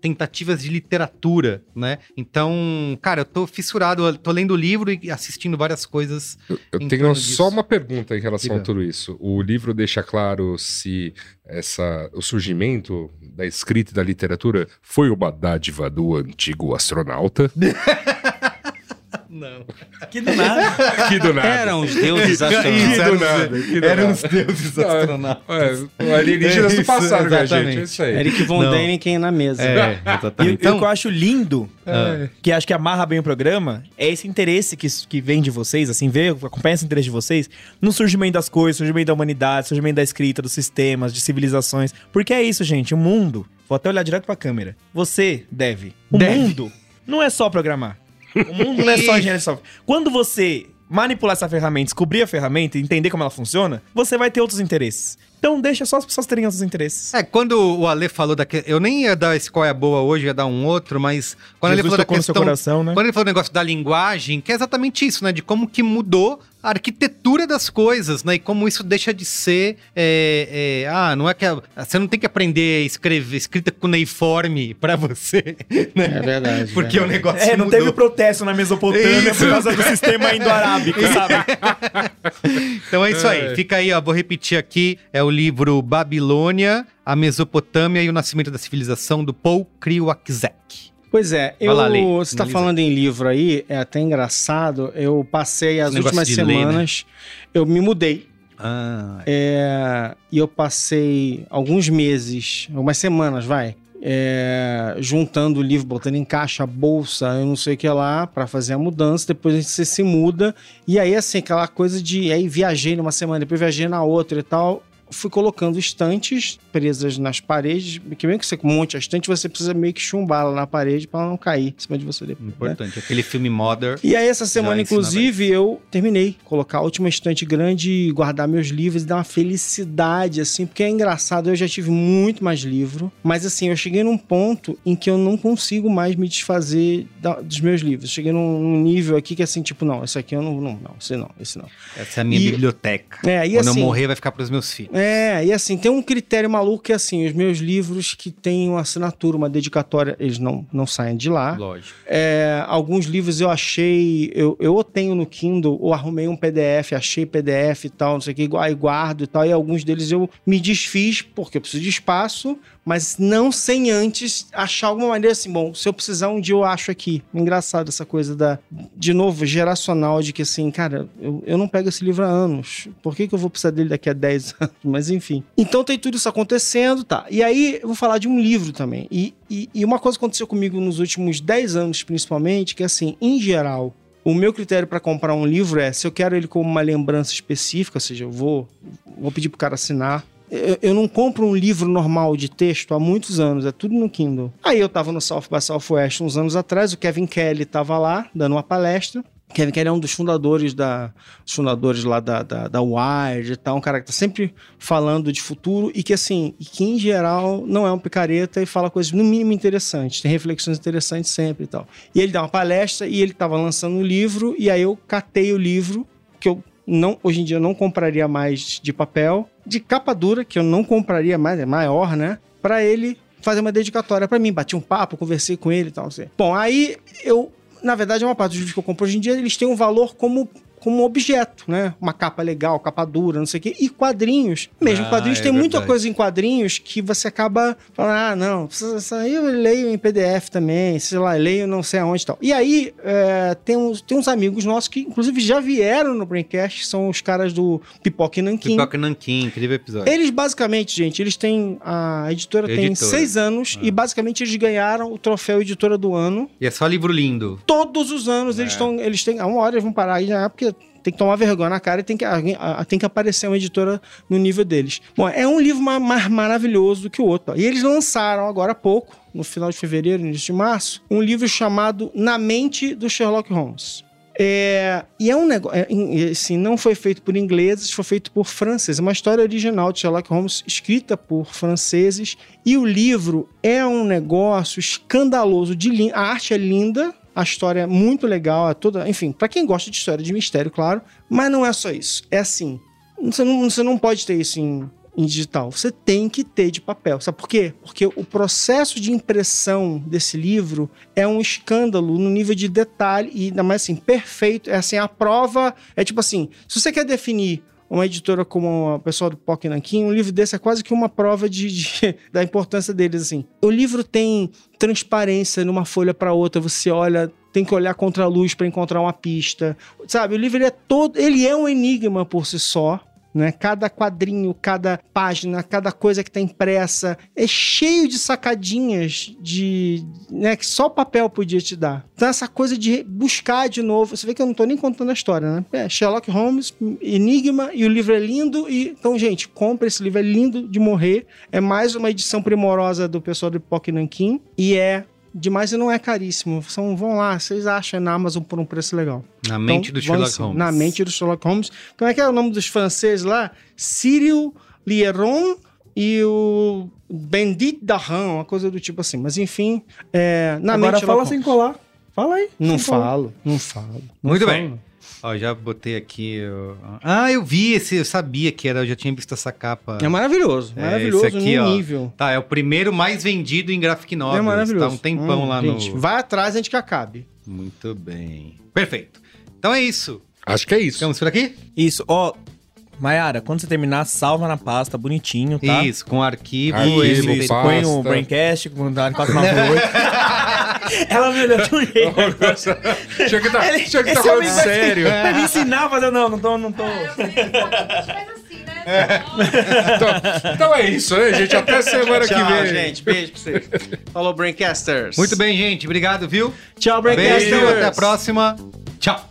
tentativas de literatura, né? Então, cara, eu tô fissurado, eu tô lendo o livro e assistindo várias coisas. Eu em tenho só disso. uma pergunta em relação a Diga. tudo isso. O livro deixa claro se essa, o surgimento da escrita e da literatura foi uma dádiva do antigo astronauta? Não. Que do nada. que do nada. Eram os deuses Que astronautas. do nada. Que do Eram nada. os deuses Não, astronautas. É, alienígenas É do isso, passado, minha gente. É isso aí. Eric Von. Däniken na mesa. É, E, exatamente. e o que eu acho lindo, Ah. que acho que amarra bem o programa, é esse interesse que, que vem de vocês, assim, ver, acompanha esse interesse de vocês no surgimento das coisas, surgimento da humanidade, surgimento da escrita, dos sistemas, de civilizações. Porque é isso, gente. O mundo, vou até olhar direto pra câmera. Você deve. O Deve. mundo não é só programar. O mundo não é só engenharia de software. Quando você manipular essa ferramenta, descobrir a ferramenta e entender como ela funciona, você vai ter outros interesses. Então deixa só as pessoas terem outros interesses. É, quando o Ale falou daquele. Eu nem ia dar esse qual é a boa hoje, ia dar um outro, mas quando ele Jesus falou da questão. coração, né? Quando ele falou do negócio da linguagem, que é exatamente isso, né? De como que mudou a arquitetura das coisas, né? E como isso deixa de ser. é, é, ah, não é que. a- você não tem que aprender a escrever escrita cuneiforme pra você, né? É verdade. Porque o verdade. negócio É, não mudou. teve protesto na Mesopotâmia Isso. por causa do sistema indo-arábico, sabe? Então é isso aí. É. Fica aí, ó. Vou repetir aqui. É o livro Babilônia, a Mesopotâmia e o Nascimento da Civilização, do Paul Kriwakzek. Pois é, eu, lá, Lei, você tá finaliza. falando em livro aí, é até engraçado. Eu passei as últimas de ler, né? semanas, eu me mudei. Ah, É, e eu passei alguns meses, algumas semanas, vai, é, juntando o livro, botando em caixa, bolsa, eu não sei o que lá, pra fazer a mudança. Depois você se muda. E aí, assim, aquela coisa de. Aí viajei numa semana, depois viajei na outra e tal. Fui colocando estantes presas nas paredes, que mesmo que você monte a estante, você precisa meio que chumbar ela na parede para não cair em cima de você depois. né? Importante. Aquele filme Mother. E aí, essa semana, inclusive, eu terminei. Colocar a última estante grande, guardar meus livros e dar uma felicidade, assim, porque é engraçado. Eu já tive muito mais livro, mas assim, eu cheguei num ponto em que eu não consigo mais me desfazer da- dos meus livros. Cheguei num, nível aqui que, assim, tipo, não, esse aqui eu não, não, não, esse não, esse não. Essa é a minha E- biblioteca. É, e Quando assim- eu morrer, vai ficar pros meus filhos. É, e assim, tem um critério maluco que, assim, os meus livros que têm uma assinatura, uma dedicatória, eles não, não saem de lá. Lógico. É, alguns livros eu achei, eu, eu ou tenho no Kindle, ou arrumei um PDF, achei PDF e tal, não sei o que, aí guardo e tal, e alguns deles eu me desfiz, porque eu preciso de espaço, mas não sem antes achar alguma maneira assim, bom, se eu precisar um dia eu acho aqui. Engraçado essa coisa da, de novo, geracional, de que assim, cara, eu, eu não pego esse livro há anos, por que, que eu vou precisar dele daqui a 10 anos? Mas enfim. Então tem tudo isso acontecendo, tá. E aí eu vou falar de um livro também. E, e, e uma coisa que aconteceu comigo nos últimos 10 anos, principalmente, que assim, em geral, o meu critério para comprar um livro é se eu quero ele como uma lembrança específica, ou seja, eu vou, vou pedir pro cara assinar. Eu, eu não compro um livro normal de texto há muitos anos, é tudo no Kindle. Aí eu tava no South by Southwest uns anos atrás, o Kevin Kelly tava lá dando uma palestra. Kevin Kelly é um dos fundadores da dos fundadores lá da, da, da Wired e tal, um cara que tá sempre falando de futuro e que assim, e que em geral não é um picareta e fala coisas no mínimo interessantes, tem reflexões interessantes sempre e tal. E ele dá uma palestra e ele tava lançando um livro e aí eu catei o livro que eu não hoje em dia eu não compraria mais de papel, de capa dura que eu não compraria mais, é maior, né? Para ele fazer uma dedicatória para mim, bati um papo, conversei com ele e tal, assim. Bom, aí eu na verdade, a maior parte dos livros que eu compro hoje em dia, eles têm um valor como como objeto, né? Uma capa legal, capa dura, não sei o quê. E quadrinhos. Mesmo Ah, quadrinhos, é tem muita verdade. coisa em quadrinhos que você acaba falando, ah, não, isso aí eu leio em PDF também, sei lá, leio não sei aonde e tal. E aí, é, tem, uns, tem uns amigos nossos que, inclusive, já vieram no Braincast, que são os caras do Pipoca e Nanquim. Pipoca Nanquim, incrível episódio. Eles basicamente, gente, eles têm. A editora tem Editora. seis anos e basicamente eles ganharam o troféu editora do ano. E é só livro lindo. Todos os anos eles estão. Eles têm. A uma hora eles vão parar aí porque tem que tomar vergonha na cara e tem que, alguém- tem que aparecer uma editora no nível deles. Bom, é um livro ma- mais maravilhoso do que o outro. E eles lançaram agora há pouco, no final de fevereiro, início de março, um livro chamado Na Mente do Sherlock Holmes. É, e é um negócio, assim, não foi feito por ingleses, foi feito por franceses. É uma história original de Sherlock Holmes, escrita por franceses. E o livro é um negócio escandaloso de A arte é linda, a história é muito legal, é toda. Enfim, pra quem gosta de história de mistério, claro. Mas não é só isso. É assim. Você não, você não pode ter isso em, em digital. Você tem que ter de papel. Sabe por quê? Porque o processo de impressão desse livro é um escândalo no nível de detalhe e ainda mais assim, perfeito. É assim, a prova é tipo assim, se você quer definir uma editora como a pessoa do Pock Nankin, um livro desse é quase que uma prova de, de- da importância deles, assim. O livro tem transparência numa folha para outra, você olha, tem que olhar contra a luz para encontrar uma pista. Sabe, o livro ele é todo, ele é um enigma por si só. Né? Cada quadrinho, cada página, cada coisa que está impressa é cheio de sacadinhas de, né, que só o papel podia te dar. Então essa coisa de buscar de novo, você vê que eu não estou nem contando a história, né? É, Sherlock Holmes, Enigma e o livro é lindo e então gente, compra esse livro é lindo de morrer. É mais uma edição primorosa do pessoal do Pock Nankin e é demais e não é caríssimo. São, vão lá, vocês acham na Amazon por um preço legal. Na mente Então, do vão Sherlock sim, Holmes. Na mente do Sherlock Holmes. Como é que é o nome dos franceses lá? Cyril Lieron e o Bendit Dahan, uma coisa do tipo assim. Mas enfim, é, na Agora mente do fala Sherlock sem Holmes. colar. Fala aí. Não falo, não falo. não Muito falo. bem. Ó, já botei aqui. ó. Ah, eu vi esse, eu sabia que era, eu já tinha visto essa capa. É maravilhoso, É, maravilhoso esse aqui, no ó. nível. Tá, é o primeiro mais vendido em Graphic Novels. é maravilhoso. Tá um tempão Hum, lá gente, no. Vai atrás antes que acabe. Muito bem. Perfeito. Então é isso. Acho que é isso. Ficamos por aqui? Isso, ó. Mayara, quando você terminar, salva na pasta, bonitinho, tá? Isso, com arquivo. Arquivo, isso. Isso, põe Pasta. o Braincast, com o 498. Ela me olhou de um jeito. Tinha que tá, Ele- tinha que tá falando homem vai- sério. Vai me ensinar a fazer. Não, não tô. Não tô. Eu sei, a gente faz assim, né? Então, então é isso, né, gente? Até semana que Tchau, vem. gente. Beijo pra vocês. Falou, Braincasters. Muito bem, gente. Obrigado, viu? Tchau, Beijo, Braincasters. até a próxima. Tchau.